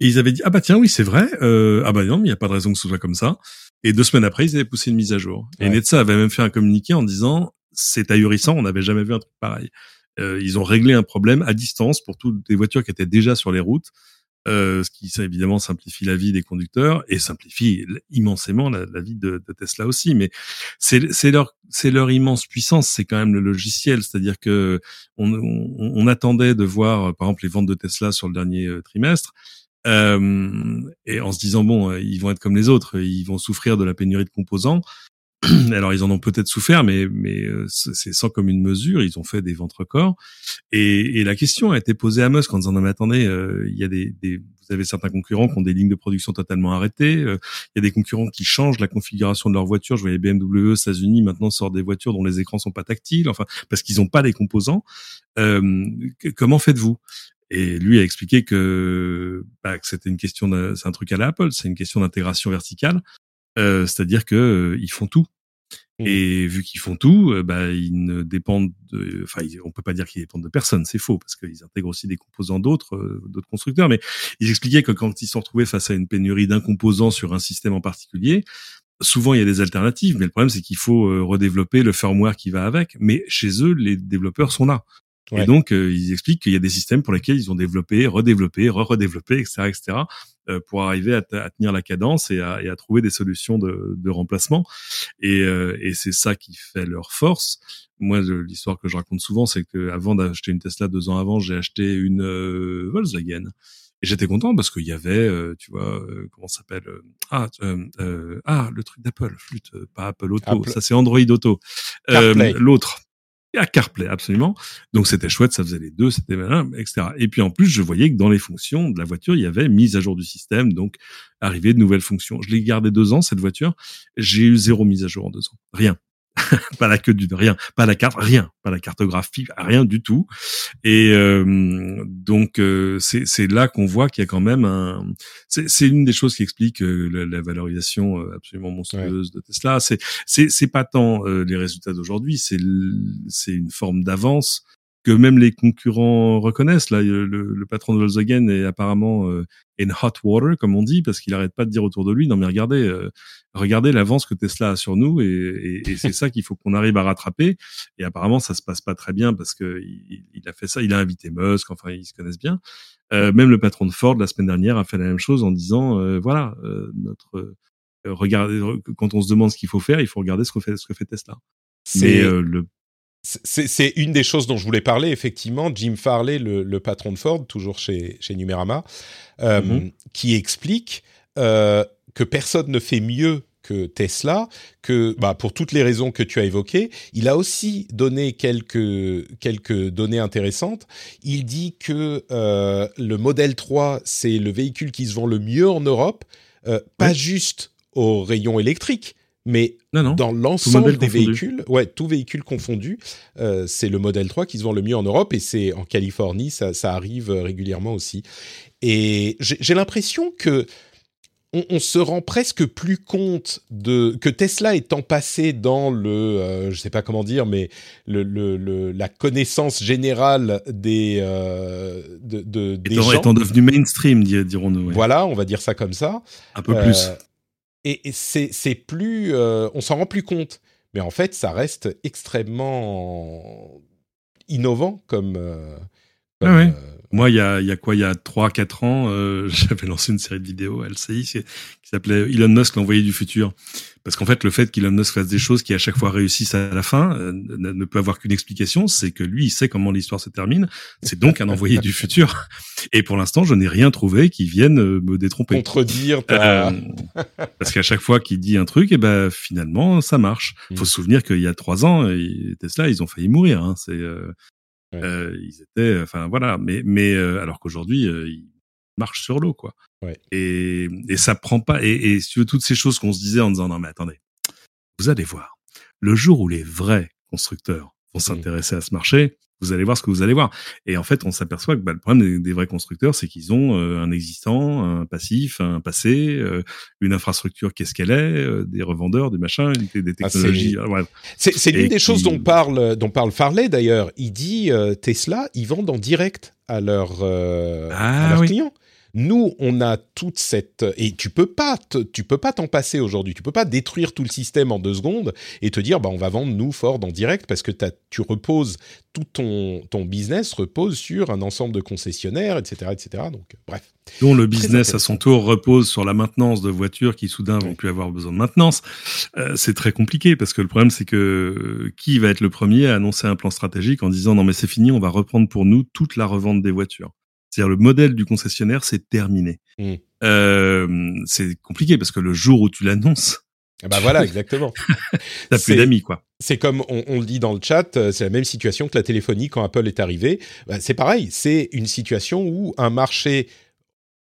Et ils avaient dit ah bah tiens oui c'est vrai euh, ah bah non mais il y a pas de raison que ce soit comme ça. Et deux semaines après ils avaient poussé une mise à jour. Et NETSA avait même fait un communiqué en disant c'est ahurissant on n'avait jamais vu un truc pareil. Euh, ils ont réglé un problème à distance pour toutes les voitures qui étaient déjà sur les routes, euh, ce qui ça, évidemment simplifie la vie des conducteurs et simplifie immensément la, vie de, Tesla aussi. Mais c'est leur c'est leur immense puissance, c'est quand même le logiciel, c'est-à-dire que on, on, on, attendait de voir par exemple les ventes de Tesla sur le dernier euh, trimestre. Euh, et en se disant bon, euh, ils vont être comme les autres, ils vont souffrir de la pénurie de composants. Alors ils en ont peut-être souffert, mais mais euh, c'est sans commune mesure. Ils ont fait des ventes records. Et, et la question a été posée à Musk en disant non mais attendez, euh, il y a des, des, vous avez certains concurrents qui ont des lignes de production totalement arrêtées. Euh, il y a des concurrents qui changent la configuration de leur voiture. Je voyais BMW aux États-Unis maintenant sort des voitures dont les écrans sont pas tactiles, enfin parce qu'ils n'ont pas les composants. comment faites-vous? Et lui a expliqué que, bah, que c'était une question, c'est un truc à l'Apple, c'est une question d'intégration verticale. Euh, c'est-à-dire que euh, ils font tout. Mmh. Et vu qu'ils font tout, euh, bah, ils ne dépendent, de, enfin, on peut pas dire qu'ils dépendent de personne, c'est faux parce qu'ils intègrent aussi des composants d'autres, d'autres constructeurs. Mais ils expliquaient que quand ils sont retrouvés face à une pénurie d'un composant sur un système en particulier, souvent il y a des alternatives, mais le problème c'est qu'il faut redévelopper le firmware qui va avec. Mais chez eux, les développeurs sont là. Et donc, ils expliquent qu'il y a des systèmes pour lesquels ils ont développé, redéveloppé, re-redéveloppé, etc., etc., euh, pour arriver à, à, tenir la cadence et à, et à trouver des solutions de, de remplacement. Et, euh, et c'est ça qui fait leur force. Moi, l'histoire que je raconte souvent, c'est que avant d'acheter une Tesla deux ans avant, j'ai acheté une euh, Volkswagen. Et j'étais content parce qu'il y avait, tu vois, comment ça s'appelle Ah, ah, le truc d'Apple, flûte, pas Apple Auto, ça c'est Android Auto. L'autre, à CarPlay, absolument. Donc c'était chouette, ça faisait les deux, c'était etc. Et puis en plus, je voyais que dans les fonctions de la voiture, il y avait mise à jour du système, donc arrivée de nouvelles fonctions. Je l'ai gardé deux ans, cette voiture. J'ai eu zéro mise à jour en deux ans. Rien. pas la queue du rien, pas la carte, rien, pas la cartographie, rien du tout. Et euh, donc euh, c'est là qu'on voit qu'il y a quand même un. C'est une des choses qui explique euh, la, valorisation absolument monstrueuse de Tesla. C'est c'est pas tant les résultats d'aujourd'hui, c'est c'est une forme d'avance que même les concurrents reconnaissent. Là, le, le patron de Volkswagen est apparemment euh, in hot water, comme on dit, parce qu'il arrête pas de dire autour de lui, non mais regardez, euh, regardez l'avance que Tesla a sur nous, et, et, c'est ça qu'il faut qu'on arrive à rattraper. Et apparemment, ça se passe pas très bien parce que il, il, a fait ça, il a invité Musk, enfin ils se connaissent bien. Euh, même le patron de Ford la semaine dernière a fait la même chose en disant, euh, voilà, notre regardez, quand on se demande ce qu'il faut faire, il faut regarder ce que fait ce que fait Tesla. Mais le c'est une des choses dont je voulais parler, effectivement. Jim Farley, le, patron de Ford, toujours chez, chez Numérama, euh, mhm. qui explique euh, que personne ne fait mieux que Tesla, que bah, pour toutes les raisons que tu as évoquées. Il a aussi donné quelques, quelques données intéressantes. Il dit que euh, le modèle 3, c'est le véhicule qui se vend le mieux en Europe, pas juste au rayon électrique, mais dans l'ensemble des véhicules, ouais, tout véhicule confondu, euh, c'est le modèle 3 qui se vend le mieux en Europe et c'est en Californie, ça, arrive régulièrement aussi. Et j'ai l'impression que on, se rend presque plus compte de que Tesla étant passé dans le, euh, je sais pas comment dire, mais le, la connaissance générale des euh, de, des étant, gens. étant devenu mainstream, dirons-nous. Voilà, on va dire ça comme ça. Un peu plus et, c'est plus, euh, on s'en rend plus compte. Mais en fait, ça reste extrêmement innovant comme. Euh, ah euh, Moi, il y a, y a quoi Il y a 3-4 ans, j'avais lancé une série de vidéos LCI qui s'appelait Elon Musk, l'envoyé du futur. Parce qu'en fait, le fait qu'Elon Musk fasse des choses qui à chaque fois réussissent à la fin euh, ne peut avoir qu'une explication, c'est que lui, il sait comment l'histoire se termine. C'est donc un envoyé du futur. Et pour l'instant, je n'ai rien trouvé qui vienne euh, me détromper. Contredire. Euh, parce qu'à chaque fois qu'il dit un truc, et eh ben finalement, ça marche. Il mm. faut se souvenir qu'il y a trois ans, Tesla, ils ont failli mourir. Hein. C'est, euh, ils étaient, enfin voilà. Mais mais alors qu'aujourd'hui, ils marchent sur l'eau, quoi. Et, et ça prend pas. Et, et si tu veux, toutes ces choses qu'on se disait en disant non mais attendez, vous allez voir, le jour où les vrais constructeurs vont mmh. s'intéresser à ce marché, vous allez voir ce que vous allez voir. Et en fait, on s'aperçoit que bah, le problème des, vrais constructeurs, c'est qu'ils ont euh, un existant, un passif, un passé, euh, une infrastructure, qu'est-ce qu'elle est, euh, des revendeurs, des machins, des, ah, technologies. c'est l'une des choses dont parle dont parle Farley d'ailleurs. Il dit Tesla, ils vendent en direct à, leur, ah, à leurs clients. Nous, on a toute cette et tu peux pas tu peux pas t'en passer aujourd'hui. Tu peux pas détruire tout le système en deux secondes et te dire bah on va vendre nous Ford en direct parce que tu reposes tout ton ton business repose sur un ensemble de concessionnaires, etc., etc. Donc bref. Dont le business à son tour repose sur la maintenance de voitures qui soudain vont plus avoir besoin de maintenance. Euh, c'est très compliqué parce que le problème c'est que euh, qui va être le premier à annoncer un plan stratégique en disant non mais c'est fini, on va reprendre pour nous toute la revente des voitures. C'est-à-dire le modèle du concessionnaire, c'est terminé. Hmm. Euh, c'est compliqué parce que le jour où tu l'annonces, ah bah voilà, exactement. T'as plus d'amis, quoi. C'est comme on, le dit dans le chat, euh, c'est la même situation que la téléphonie quand Apple est arrivé. Bah, c'est pareil, c'est une situation où un marché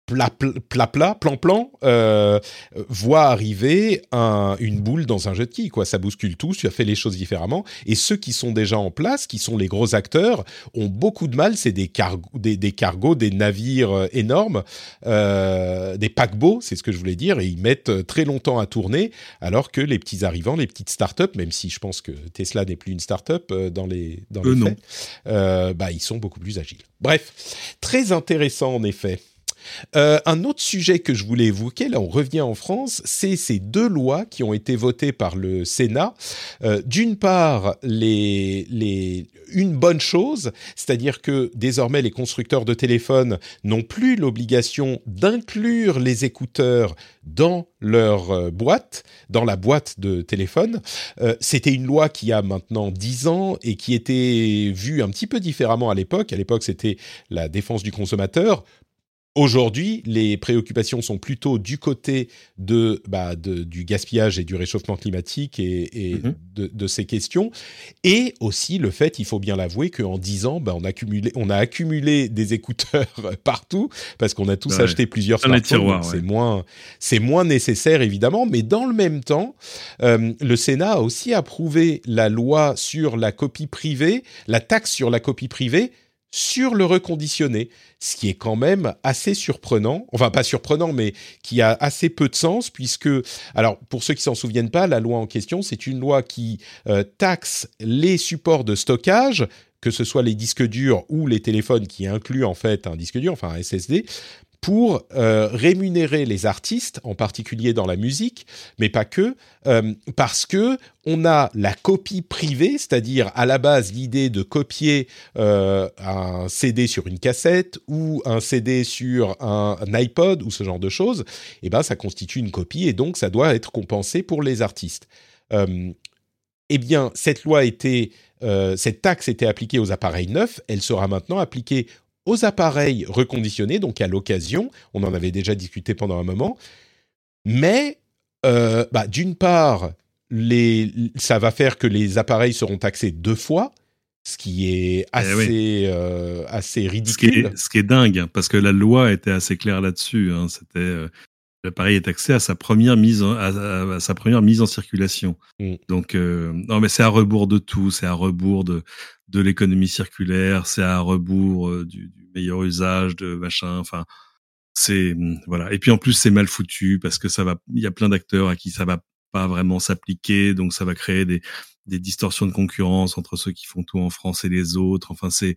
plat plat plat plan plan euh, voit arriver un, une boule dans un jeu de quilles quoi. Ça bouscule tout tu as fait les choses différemment. Et ceux qui sont déjà en place qui sont les gros acteurs ont beaucoup de mal. C'est des, cargos des, des, cargos des navires euh, énormes euh, des paquebots c'est ce que je voulais dire. Et ils mettent euh, très longtemps à tourner alors que les petits arrivants les petites startups même si je pense que Tesla n'est plus une startup euh, dans les dans les faits euh, bah ils sont beaucoup plus agiles. Bref très intéressant en effet euh, un autre sujet que je voulais évoquer, là on revient en France, c'est ces deux lois qui ont été votées par le Sénat. Euh, d'une part, une bonne chose, c'est-à-dire que désormais les constructeurs de téléphones n'ont plus l'obligation d'inclure les écouteurs dans leur euh, boîte, dans la boîte de téléphone. c'était une loi qui a maintenant 10 ans et qui était vue un petit peu différemment à l'époque. À l'époque, c'était la défense du consommateur Aujourd'hui, les préoccupations sont plutôt du côté de, bah, de du gaspillage et du réchauffement climatique et, et Mhm. de, de ces questions, et aussi le fait, il faut bien l'avouer, qu'en 10 ans, bah, on, a accumulé, on a accumulé des écouteurs partout parce qu'on a tous Ouais. acheté plusieurs smartphones. ouais. C'est moins, moins nécessaire évidemment, mais dans le même temps, euh, le Sénat a aussi approuvé la loi sur la copie privée, la taxe sur la copie privée sur le reconditionné, ce qui est quand même assez surprenant, enfin pas surprenant, mais qui a assez peu de sens, puisque, alors pour ceux qui s'en souviennent pas, la loi en question, c'est une loi qui euh, taxe les supports de stockage, que ce soit les disques durs ou les téléphones qui incluent en fait un disque dur, enfin un SSD, pour euh, rémunérer les artistes, en particulier dans la musique, mais pas que, euh, parce que on a la copie privée, c'est-à-dire à la base l'idée de copier euh, un CD sur une cassette ou un CD sur un, iPod ou ce genre de choses, et ben ça constitue une copie et donc ça doit être compensé pour les artistes. Eh bien, cette loi était, cette taxe était appliquée aux appareils neufs, elle sera maintenant appliquée aux appareils reconditionnés, donc à l'occasion. On en avait déjà discuté pendant un moment. Mais, euh, bah, d'une part, les, ça va faire que les appareils seront taxés deux fois, ce qui est assez, oui. euh, assez Ce qui, ridicule. est, ce qui est dingue, hein, parce que la loi était assez claire là-dessus. Hein, C'était euh, l'appareil est taxé à sa première mise en, à, à- à sa première mise en circulation. Mm. Donc euh, non, mais c'est à rebours de tout. C'est à rebours de de l'économie circulaire. C'est à rebours euh, du, du meilleur usage de machin. Enfin, c'est hum, voilà. Et puis en plus, c'est mal foutu parce que ça va. Il y a plein d'acteurs à qui ça va pas vraiment s'appliquer, donc ça va créer des des distorsions de concurrence entre ceux qui font tout en France et les autres. Enfin, c'est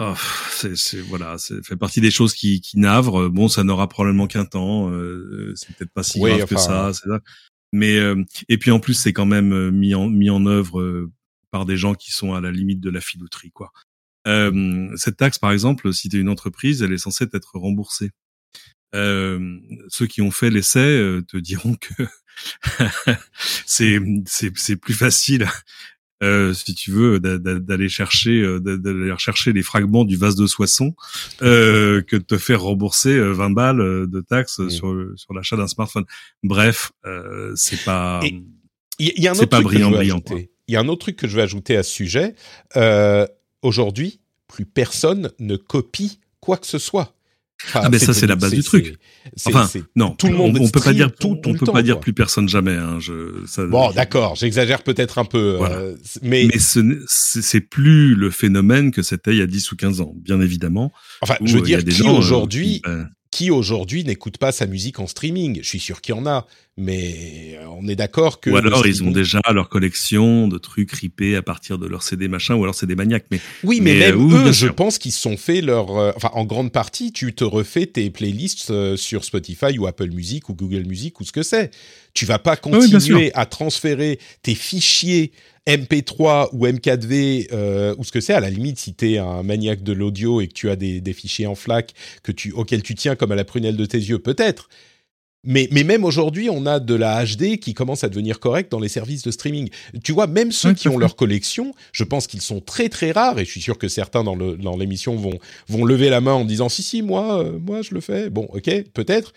Oh, c'est, c'est- voilà, c'est fait partie des choses qui, qui navrent. Bon, ça n'aura probablement qu'un temps. euh, c'est peut-être pas si Oui, grave que ça. C'est ça. Mais euh, et puis en plus, c'est quand même euh, mis en mis en œuvre euh, par des gens qui sont à la limite de la filouterie, quoi. Euh, cette taxe, par exemple, si tu es une entreprise, elle est censée être remboursée. Euh, ceux qui ont fait l'essai euh, te diront que c'est c'est c'est plus facile euh, si tu veux, d'a- d'a- d'aller chercher, euh, d'a- d'aller rechercher les fragments du vase de Soissons, euh, que de te faire rembourser euh, 20 balles euh, de taxes Mm. sur sur l'achat d'un smartphone. Bref, euh, c'est pas. Y, il y a un C'est autre pas truc brillant, brillant. Il y a un autre truc que je veux ajouter à ce sujet. Euh, Aujourd'hui, plus personne ne copie quoi que ce soit. Enfin, Ah, mais ça, c'est la base du truc. Enfin, non, tout le monde on, on peut pas dire tout- tout on peut temps, pas dire quoi. plus personne jamais. Hein, je, ça, Bon, je- d'accord, j'exagère peut-être un peu, Voilà. euh, mais, Mais c'est plus le phénomène que c'était il y a 10 ou 15 ans, bien évidemment. enfin, où, je veux euh, dire, des qui euh, aujourd'hui, qui, ben, qui aujourd'hui n'écoute pas sa musique en streaming? Je suis sûr qu'il y en a, mais on est d'accord que ou alors ils ont déjà leur collection de trucs ripés à partir de leur CD machin, ou alors c'est des maniaques. Mais Oui, mais, Mais, même euh, oui, eux, je pense qu'ils se sont fait leur. euh, enfin, en grande partie, tu te refais tes playlists euh, sur Spotify ou Apple Music ou Google Music ou ce que c'est. Tu vas pas oui, bien continuer à transférer tes fichiers MP3 ou M4V euh, ou ce que c'est. À la limite, si tu es un maniaque de l'audio et que tu as des, des fichiers en FLAC que tu, auxquels tu tiens comme à la prunelle de tes yeux, peut-être. Mais, mais même aujourd'hui, on a de la HD qui commence à devenir correcte dans les services de streaming. Tu vois, même ceux qui ont leur collection, je pense qu'ils sont très très rares et je suis sûr que certains dans le- dans l'émission vont vont lever la main en disant si si moi euh, moi je le fais. Bon, ok, peut-être.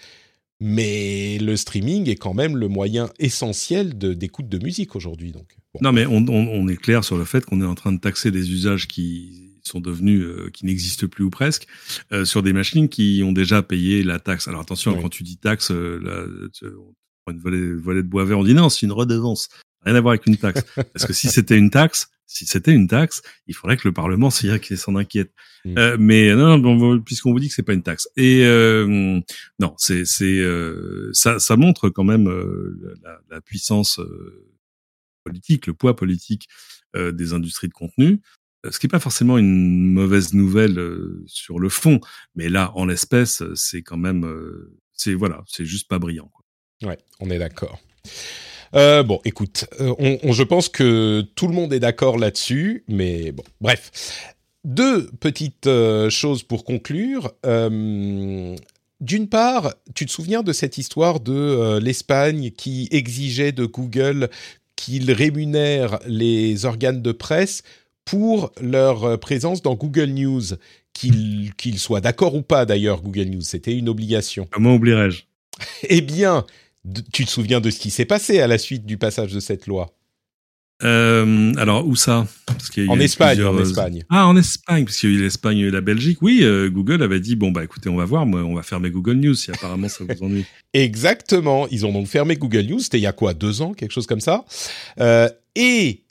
Mais le streaming est quand même le moyen essentiel de d'écoute de musique aujourd'hui. Donc, bon. Non, mais on, on, on est clair sur le fait qu'on est en train de taxer des usages qui sont devenus, euh, qui n'existent plus ou presque, euh, sur des machines qui ont déjà payé la taxe. Alors attention, Oui. quand tu dis taxe, euh, là, tu- on prend une volée, volée de bois vert, on dit non, c'est une redevance. Rien à voir avec une taxe. Parce que si c'était une taxe, si c'était une taxe, il faudrait que le Parlement s'en inquiète. Mm. Euh, mais non, non, puisqu'on vous dit que c'est pas une taxe. Et euh, non, c'est euh, ça, ça montre quand même euh, la, la puissance euh, politique, le poids politique euh, des industries de contenu. Euh, Ce qui n'est pas forcément une mauvaise nouvelle euh, sur le fond, mais là, en l'espèce, euh, c'est quand même, c'est voilà, c'est juste pas brillant. Ouais, on est d'accord. Bon, écoute, on, je pense que tout le monde est d'accord là-dessus, mais bon, bref. Deux petites choses pour conclure. D'une part, tu te souviens de cette histoire de l'Espagne qui exigeait de Google qu'il rémunère les organes de presse pour leur euh, présence dans Google News, qu'il qu'il soit d'accord ou pas d'ailleurs Google News. C'était une obligation. Comment oublierais-je Eh bien, tu te souviens de ce qui s'est passé à la suite du passage de cette loi? Euh, alors où ça? Parce En Espagne, en euh, Espagne. Ah, en Espagne, parce qu'il y a eu l'Espagne et la Belgique. Oui, euh, Google avait dit bon bah écoutez, on va voir, moi, on va fermer Google News si apparemment ça vous ennuie. Exactement, ils ont donc fermé Google News. C'était il y a quoi, deux ans, quelque chose comme ça? Euh, et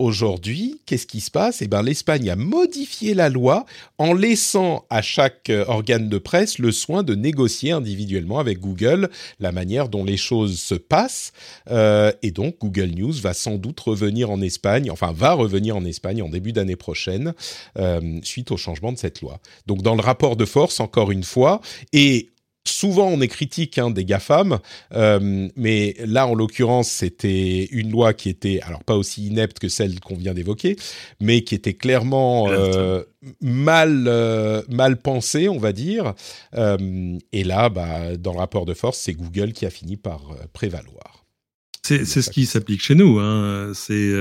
Aujourd'hui, qu'est-ce qui se passe? Eh ben, l'Espagne a modifié la loi en laissant à chaque euh, organe de presse le soin de négocier individuellement avec Google la manière dont les choses se passent. Euh, et donc, Google News va sans doute revenir en Espagne, enfin va revenir en Espagne en début d'année prochaine, euh, suite au changement de cette loi. Donc, dans le rapport de force, encore une fois, et souvent on est critique hein, des GAFAM, euh, mais là en l'occurrence c'était une loi qui était alors pas aussi inepte que celle qu'on vient d'évoquer, mais qui était clairement euh, mal euh, mal pensée, on va dire. et là, bah, dans le rapport de force, c'est Google qui a fini par prévaloir. C'est ce qui s'applique chez nous. Hein. C'est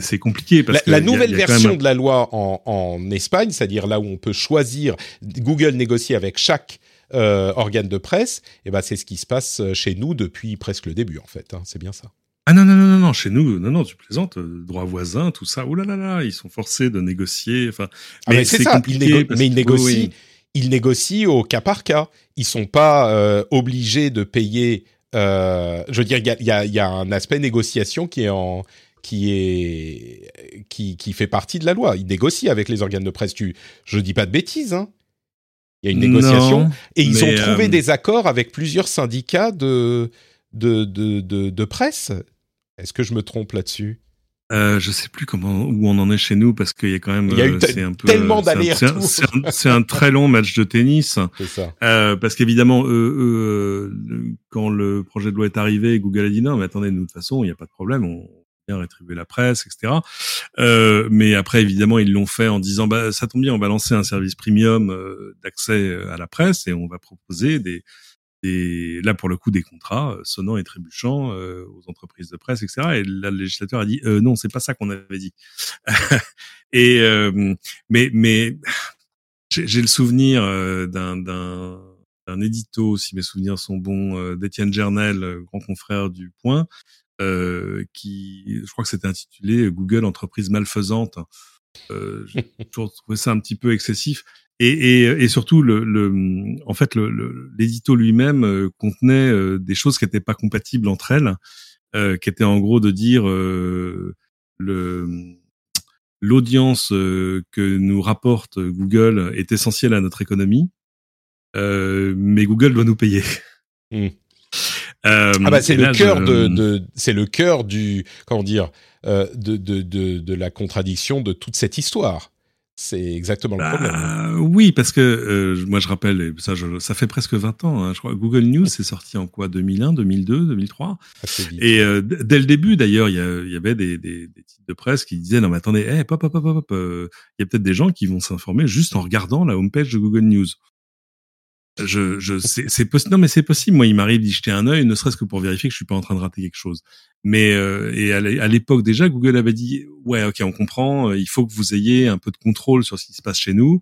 c'est compliqué parce la, la nouvelle version de la loi en, en Espagne, c'est-à-dire là où on peut choisir, Google négocie avec chaque euh, organe de presse, et eh ben c'est ce qui se passe euh, chez nous depuis presque le début en fait. Hein, c'est bien ça. Ah non non non non non chez nous non non tu plaisantes euh, droit voisin tout ça oh là là là ils sont forcés de négocier enfin ah, mais, c'est ça ils mais ils négocient ils négocient au cas par cas ils sont pas euh, obligés de payer euh, je veux dire il y a, y, a, y a un aspect négociation qui est en qui est qui, qui fait partie de la loi. Ils négocient avec les organes de presse. Tu, je dis pas de bêtises, hein. Il y a une négociation et ils ont trouvé euh, des accords avec plusieurs syndicats de de de de, de presse. Est-ce que je me trompe là-dessus? Euh, je sais plus comment où on en est chez nous parce qu'il y a quand même il y a eu euh, un peu, tellement d'allers-retours. C'est un, un, très long match de tennis. Ça. Euh, parce qu'évidemment, euh, quand le projet de loi est arrivé, Google a dit non, mais attendez, nous de toute façon, il n'y a pas de problème, on, rétribuer la presse, etc. Euh, mais après, évidemment, ils l'ont fait en disant, bah, ça tombe bien, on va lancer un service premium euh, d'accès euh, à la presse et on va proposer des, des là pour le coup des contrats sonnants et trébuchants aux entreprises de presse, etc. Et là, le législateur a dit, non, c'est pas ça qu'on avait dit. et mais mais j'ai le souvenir d'un d'un d'un édito, si mes souvenirs sont bons, d'Étienne Gernel, grand confrère du Point, euh, qui, je crois que c'était intitulé Google entreprise malfaisante. Euh, J'ai toujours trouvé ça un petit peu excessif. Et, et, et surtout, le, le, en fait, l'édito le, lui-même euh, contenait euh, des choses qui n'étaient pas compatibles entre elles, euh, qui étaient en gros de dire euh, le l'audience que nous rapporte Google est essentielle à notre économie, mais Google doit nous payer. Mmh. Euh, ah bah c'est le cœur de, de c'est le cœur du comment dire euh, de, de, de, de la contradiction de toute cette histoire. C'est exactement le problème. Bah, oui, parce que euh, moi je rappelle, ça, je, ça fait presque 20 ans. Hein, je crois Google News c'est sorti en quoi 2001, 2002, 2003. Et euh, dès le début, d'ailleurs, il y, y, avait des, des, des, titres de presse qui disaient non mais attendez, hey, pop, pop, pop, pop, il y a peut-être des gens qui vont s'informer juste en regardant la homepage de Google News je, je, c'est. Non, mais c'est possible. Moi, il m'arrive d'y jeter un œil, ne serait-ce que pour vérifier que je suis pas en train de rater quelque chose. Mais euh, et à l'époque déjà, Google avait dit ouais, ok, on comprend. Euh, il faut que vous ayez un peu de contrôle sur ce qui se passe chez nous.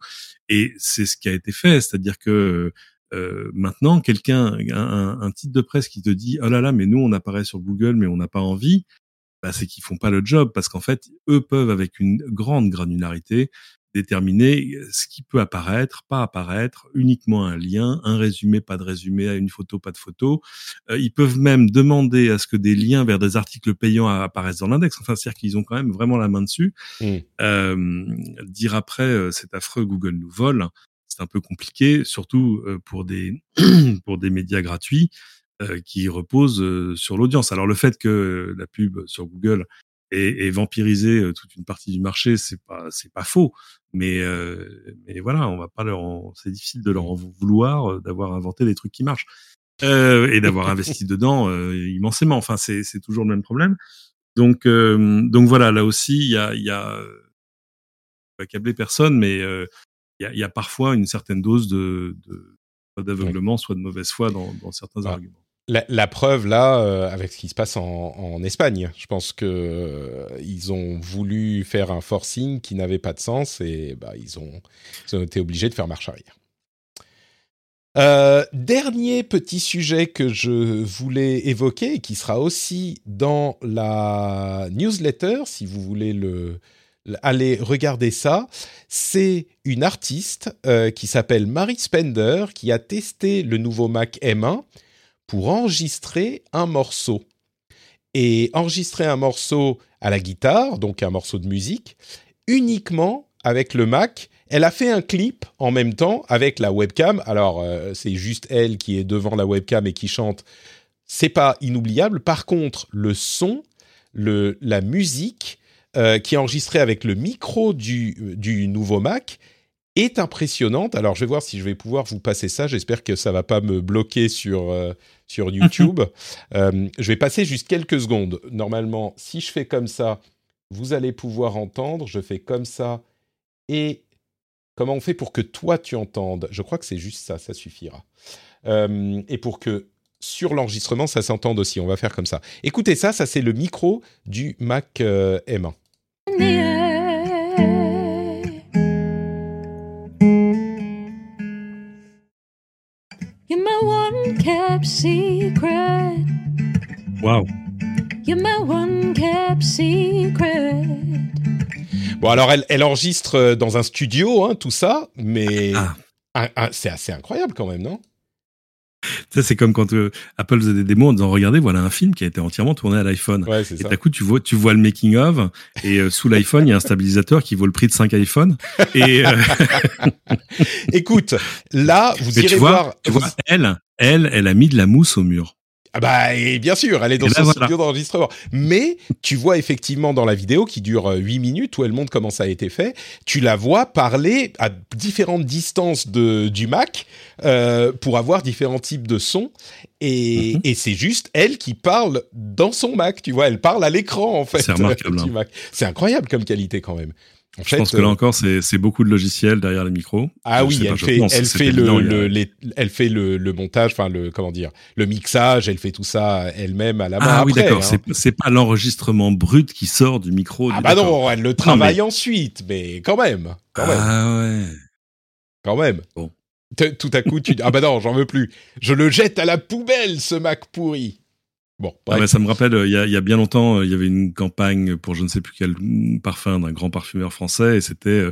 Et c'est ce qui a été fait, c'est-à-dire que euh, maintenant, quelqu'un, un, un, titre de presse qui te dit oh là là, mais nous on apparaît sur Google, mais on n'a pas envie. Bah, c'est qu'ils font pas le job parce qu'en fait, eux peuvent avec une grande granularité déterminer ce qui peut apparaître, pas apparaître, uniquement un lien, un résumé, pas de résumé, une photo, pas de photo. Euh, ils peuvent même demander à ce que des liens vers des articles payants apparaissent dans l'index. Enfin, c'est-à-dire qu'ils ont quand même vraiment la main dessus. Mmh. Euh, dire après, euh, c'est affreux, Google nous vole, c'est un peu compliqué, surtout pour des pour des médias gratuits. qui reposent sur l'audience. Alors le fait que la pub sur Google et, et, vampiriser euh, toute une partie du marché, c'est pas c'est pas faux, mais euh, mais voilà, on va pas leur c'est difficile de leur en vouloir euh, d'avoir inventé des trucs qui marchent euh, et d'avoir investi dedans euh, immensément. Enfin, c'est c'est toujours le même problème. Donc donc voilà, là aussi il y a il y a pas câbler personne, mais il y a, y a parfois une certaine dose de, de soit d'aveuglement, soit de mauvaise foi dans, dans certains ah. arguments. La, preuve là, euh, avec ce qui se passe en, Espagne, je pense que euh, ils ont voulu faire un forcing qui n'avait pas de sens et bah, ils, ont, été obligés de faire marche arrière. Euh, dernier petit sujet que je voulais évoquer et qui sera aussi dans la newsletter, si vous voulez le, aller regarder ça, c'est une artiste qui s'appelle Marie Spender qui a testé le nouveau Mac M1 pour enregistrer un morceau. Et enregistrer un morceau à la guitare, donc un morceau de musique, uniquement avec le Mac elle a fait un clip en même temps avec la webcam. Alors, euh, c'est juste elle qui est devant la webcam et qui chante. C'est pas inoubliable. Par contre, le son, la musique euh, qui est enregistrée avec le micro du, du nouveau Mac est impressionnante. Alors, je vais voir si je vais pouvoir vous passer ça. J'espère que ça va pas me bloquer sur, euh, sur YouTube. je vais passer juste quelques secondes. Normalement, si je fais comme ça, vous allez pouvoir entendre. Je fais comme ça et Comment on fait pour que toi tu entendes? Je crois que c'est juste ça, ça suffira. Euh, et pour que sur l'enregistrement ça s'entende aussi, on va faire comme ça. Écoutez ça, ça c'est le micro du Mac euh, M1. Wow. Bon, alors elle, enregistre euh, dans un studio, hein, tout ça, mais ah. c'est assez incroyable quand même, non? Ça, c'est comme quand euh, Apple faisait des démos en disant regardez, voilà un film qui a été entièrement tourné à l'iPhone. Ouais, et d'un coup, tu vois, tu vois le making of et euh, sous l'iPhone, il y a un stabilisateur qui vaut le prix de 5 iPhones. Et écoute, là, vous irez voir. Tu vois, elle, elle, elle a mis de la mousse au mur. Ah bah et bien sûr, elle est dans son studio d'enregistrement. Mais tu vois effectivement dans la vidéo qui dure 8 euh, minutes où elle montre comment ça a été fait, tu la vois parler à différentes distances de, du Mac euh, pour avoir différents types de sons. Et, mm-hmm. et c'est juste elle qui parle dans son Mac, tu vois, elle parle à l'écran en fait. C'est remarquable. Hein. C'est incroyable comme qualité quand même je pense que là euh, encore, c'est beaucoup de logiciels derrière les micros. Ah oui, elle fait, elle, fait le, elle fait le, le, montage, enfin le comment dire, le mixage, elle fait tout ça elle-même à la main. Ah oui, d'accord. Hein. C'est pas l'enregistrement brut qui sort du micro. Ah bah non, elle le travaille ensuite, mais quand même, quand même. Ah ouais. Quand même. Bon. Tout à coup, tu dis ah bah non, j'en veux plus. Je le jette à la poubelle, ce Mac pourri. Bon, ah ça me rappelle, euh, il y, a, y, a, bien longtemps, euh, il y avait une campagne pour je ne sais plus quel parfum d'un grand parfumeur français, et c'était,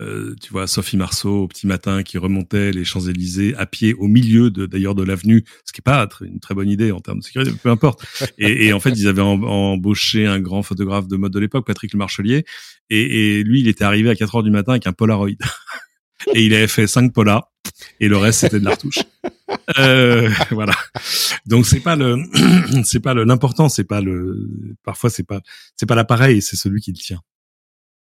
euh, tu vois, Sophie Marceau au petit matin qui remontait les Champs Élysées à pied au milieu de d'ailleurs de l'avenue, ce qui est pas une très bonne idée en termes de sécurité, peu importe. Et, et en fait, ils avaient embauché un grand photographe de mode de l'époque, Patrick Le Marchelier, et, et, lui, il était arrivé à 4 heures du matin avec un Polaroid, et il avait fait cinq polas, et le reste c'était de la retouche. Euh, voilà. Donc c'est pas le, c'est pas l'important, c'est pas le, parfois c'est pas, c'est pas l'appareil, c'est celui qui le tient.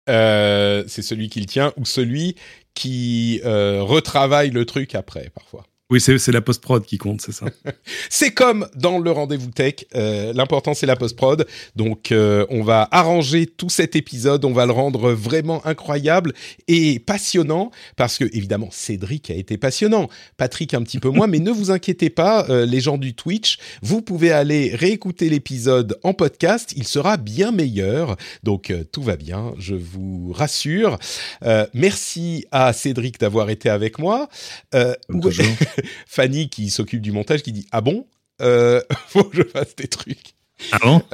Euh, c'est celui qui le tient ou celui qui euh, retravaille le truc après, parfois. Oui, c'est la post-prod qui compte, c'est ça. c'est comme dans le rendez-vous tech, euh, l'important c'est la post-prod. Donc euh, on va arranger tout cet épisode, on va le rendre vraiment incroyable et passionnant parce que évidemment Cédric a été passionnant, Patrick un petit peu moins, mais ne vous inquiétez pas, euh, les gens du Twitch, vous pouvez aller réécouter l'épisode en podcast, il sera bien meilleur. Donc tout va bien, je vous rassure. merci à Cédric d'avoir été avec moi. Fanny qui s'occupe du montage qui dit ah bon euh, faut que je fasse des trucs. Ah bon?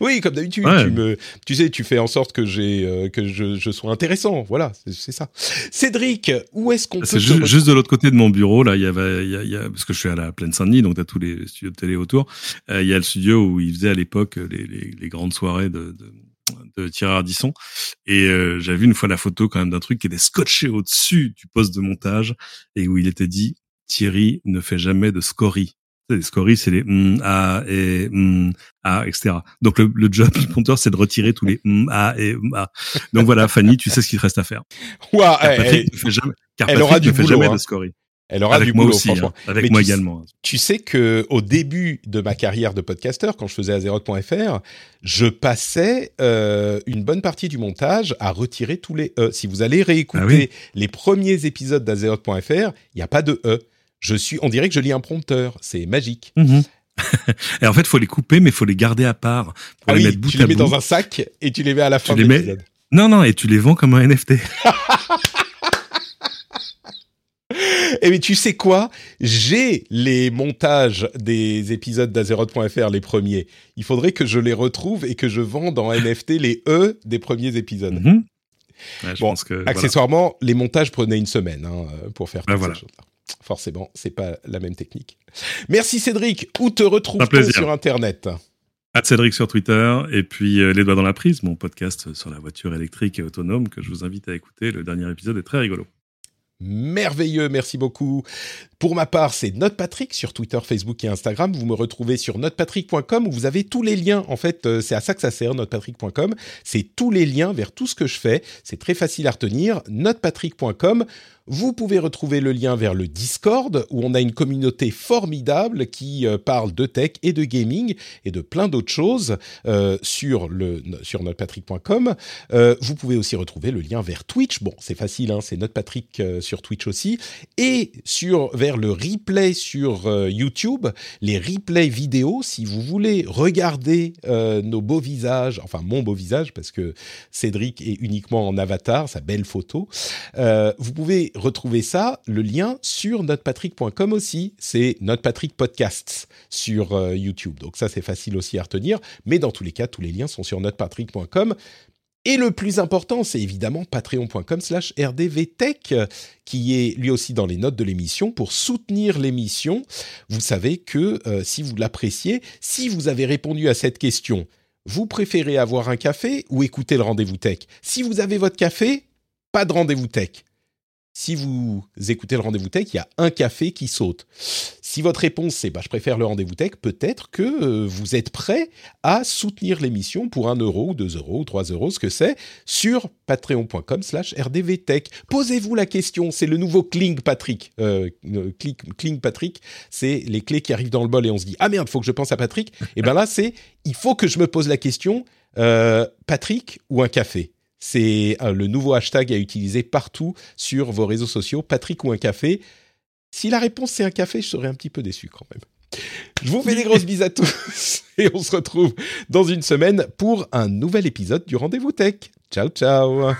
Oui, comme d'habitude, tu me, tu sais, tu fais en sorte que j'ai, euh, que je, sois intéressant. Voilà, c'est ça. Cédric, où est-ce qu'on peut C'est juste, de l'autre côté de mon bureau là. Il y avait, il y a, parce que je suis à la plaine Saint-Denis, donc t'as tous les studios de télé autour. Euh, il y a le studio où il faisait à l'époque les, les, grandes soirées de, de de Thierry Ardisson et euh, j'avais vu une fois la photo quand même d'un truc qui était scotché au-dessus du poste de montage et où il était dit Thierry ne fait jamais de scories. Les scories, c'est les mm, a et mm, a, etc. Donc le, le job du monteur, c'est de retirer tous les mm, a et a. Donc voilà, Fanny, tu sais ce qu'il te reste à faire. car Patrick ne fait jamais, car aura du ne fait jamais hein. de scories. Elle aura du boulot, aussi, hein. avec moi également. Tu sais que au début de ma carrière de podcasteur, quand je faisais Azeroth.fr, je passais euh, une bonne partie du montage à retirer tous les E. Si vous allez réécouter ah les premiers épisodes d'Azeroth.fr, il n'y a pas de E. Je suis, on dirait que je lis un prompteur. C'est magique. Mhm. et en fait, faut les couper, mais faut les garder à part. Pour ah les mettre bout tu les mets dans un sac et tu les mets à la fin de l'épisode. Non, non, et tu les vends comme un NFT. Et mais tu sais quoi? J'ai les montages des épisodes d'Azeroth.fr, les premiers. Il faudrait que je les retrouve et que je vende en NFT les E des premiers épisodes. Mhm. bon, accessoirement, les montages prenaient une semaine hein, pour faire toutes ces choses-là. Forcément, c'est pas la même technique. Merci Cédric. Où te retrouves-tu sur Internet? Cédric sur Twitter et puis euh, Les Doigts dans la Prise, mon podcast sur la voiture électrique et autonome que je vous invite à écouter. Le dernier épisode est très rigolo merveilleux, merci beaucoup. Pour ma part, c'est Patrick sur Twitter, Facebook et Instagram. Vous me retrouvez sur notepatrick.com où vous avez tous les liens. En fait, euh, c'est à ça que ça sert, notepatrick.com. C'est tous les liens vers tout ce que je fais. C'est très facile à retenir. notepatrick.com vous pouvez retrouver le lien vers le Discord où on a une communauté formidable qui euh, parle de tech et de gaming et de plein d'autres choses euh, sur le sur notepatrick.com. Euh, vous pouvez aussi retrouver le lien vers Twitch. Bon, c'est facile, hein, c'est notepatrick sur Twitch aussi et sur vers le replay sur YouTube, les replays vidéo si vous voulez regarder nos beaux visages, enfin mon beau visage parce que Cédric est uniquement en avatar, sa belle photo. vous pouvez retrouver ça, le lien sur notepatrick.com aussi. C'est Notepatrick Podcasts sur euh, YouTube. Donc ça, c'est facile aussi à retenir. Mais dans tous les cas, tous les liens sont sur notepatrick.com. Et le plus important, c'est évidemment patreon.com slash rdvtech, qui est lui aussi dans les notes de l'émission pour soutenir l'émission. Vous savez que euh, si vous l'appréciez, si vous avez répondu à cette question, vous préférez avoir un café ou écouter le rendez-vous tech? Si vous avez votre café, pas de rendez-vous tech si vous écoutez le rendez-vous tech, il y a un café qui saute. Si votre réponse c'est bah, je préfère le rendez-vous tech, peut-être que euh, vous êtes prêt à soutenir l'émission pour un euro ou 2 euros ou 3 euros, ce que c'est, sur patreon.com slash rdvtech. Posez-vous la question, c'est le nouveau Kling Patrick. Euh, euh Kling Patrick, c'est les clés qui arrivent dans le bol et on se dit, ah merde, faut que je pense à Patrick. et bien là, c'est, il faut que je me pose la question, euh, Patrick ou un café? C'est euh, le nouveau hashtag à utiliser partout sur vos réseaux sociaux. Patrick ou un café. Si la réponse c'est un café, je serais un petit peu déçu quand même. Je vous fais des grosses bises à tous et on se retrouve dans une semaine pour un nouvel épisode du Rendez-vous Tech. Ciao ciao